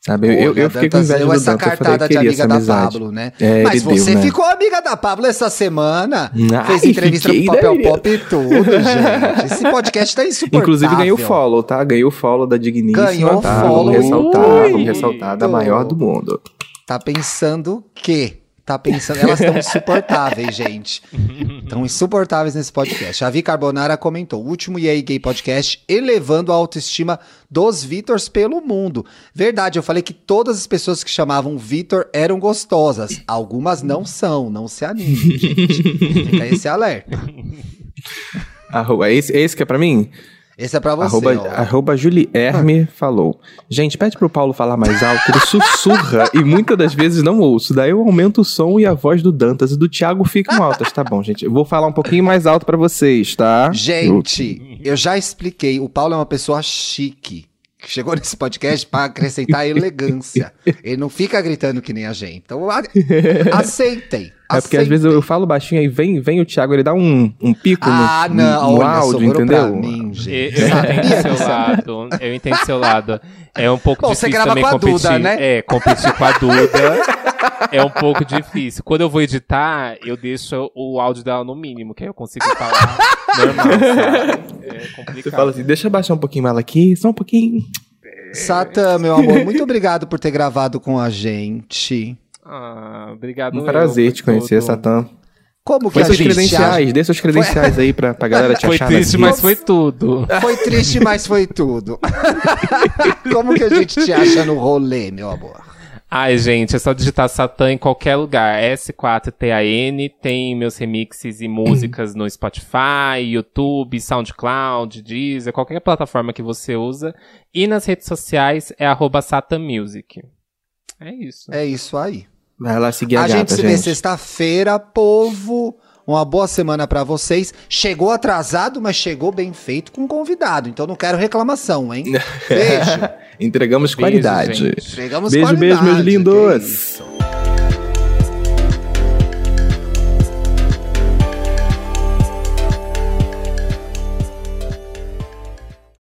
Sabe? eu, eu fiquei com inveja do essa cartada falei, de amiga da. Pablo, né? É, Mas você deu, né? ficou amiga da Pablo essa semana. Ai, fez entrevista pro Papel daí. Pop e tudo, gente. Esse podcast tá insuportável. Inclusive ganhou follow, tá? Ganhou follow da Digníssima. Ganhou tá? follow. Vamos ressaltar, vamos ressaltar da maior do mundo. Tá pensando que tá pensando. Elas estão insuportáveis, gente. Estão insuportáveis nesse podcast. A Vi Carbonara comentou: último EA Gay Podcast elevando a autoestima dos Vitors pelo mundo. Verdade, eu falei que todas as pessoas que chamavam Vitor eram gostosas. Algumas não são, não se animem, gente. Fica esse alerta. é esse, esse que é pra mim? Esse é pra você. Arroba, arroba Julierme falou. Gente, pede pro Paulo falar mais alto, ele sussurra e muitas das vezes não ouço. Daí eu aumento o som e a voz do Dantas e do Thiago ficam altas. Tá bom, gente. Eu vou falar um pouquinho mais alto para vocês, tá? Gente, eu já expliquei. O Paulo é uma pessoa chique que chegou nesse podcast para acrescentar elegância. Ele não fica gritando que nem a gente. Então, aceitem. É porque às vezes eu, eu, falo baixinho aí vem, vem o Thiago, ele dá um, um pico ah, no, não, no olha, áudio, entendeu? Mim, gente. Eu, eu entendo seu lado. Eu entendo seu lado. É um pouco Bom, difícil também competir. Duda, né? É, competir com a Duda é um pouco difícil. Quando eu vou editar, eu deixo o áudio dela no mínimo, que aí eu consigo falar normal, sabe? É complicado. Você fala assim, deixa eu baixar um pouquinho ela aqui, só um pouquinho. Satã, meu amor, muito obrigado por ter gravado com a gente. Ah, obrigado. Um prazer te conhecer, Satã. Como que foi a seus gente credenciais, dê seus credenciais foi... aí pra, pra galera te foi achar. Foi triste, mas foi tudo. Foi triste, mas foi tudo. Como que a gente te acha no rolê, meu amor? Ai, gente, é só digitar Satã em qualquer lugar. S4TAN, tem meus remixes e músicas no Spotify, YouTube, SoundCloud, Deezer, qualquer plataforma que você usa. E nas redes sociais é arroba Music. É isso. É isso aí. Vai lá seguir a, a gata, gente se vê sexta-feira, povo. Uma boa semana para vocês. Chegou atrasado, mas chegou bem feito com convidado. Então não quero reclamação, hein? Beijo. Entregamos beijo, qualidade. Entregamos beijo, qualidade. beijo, meus lindos.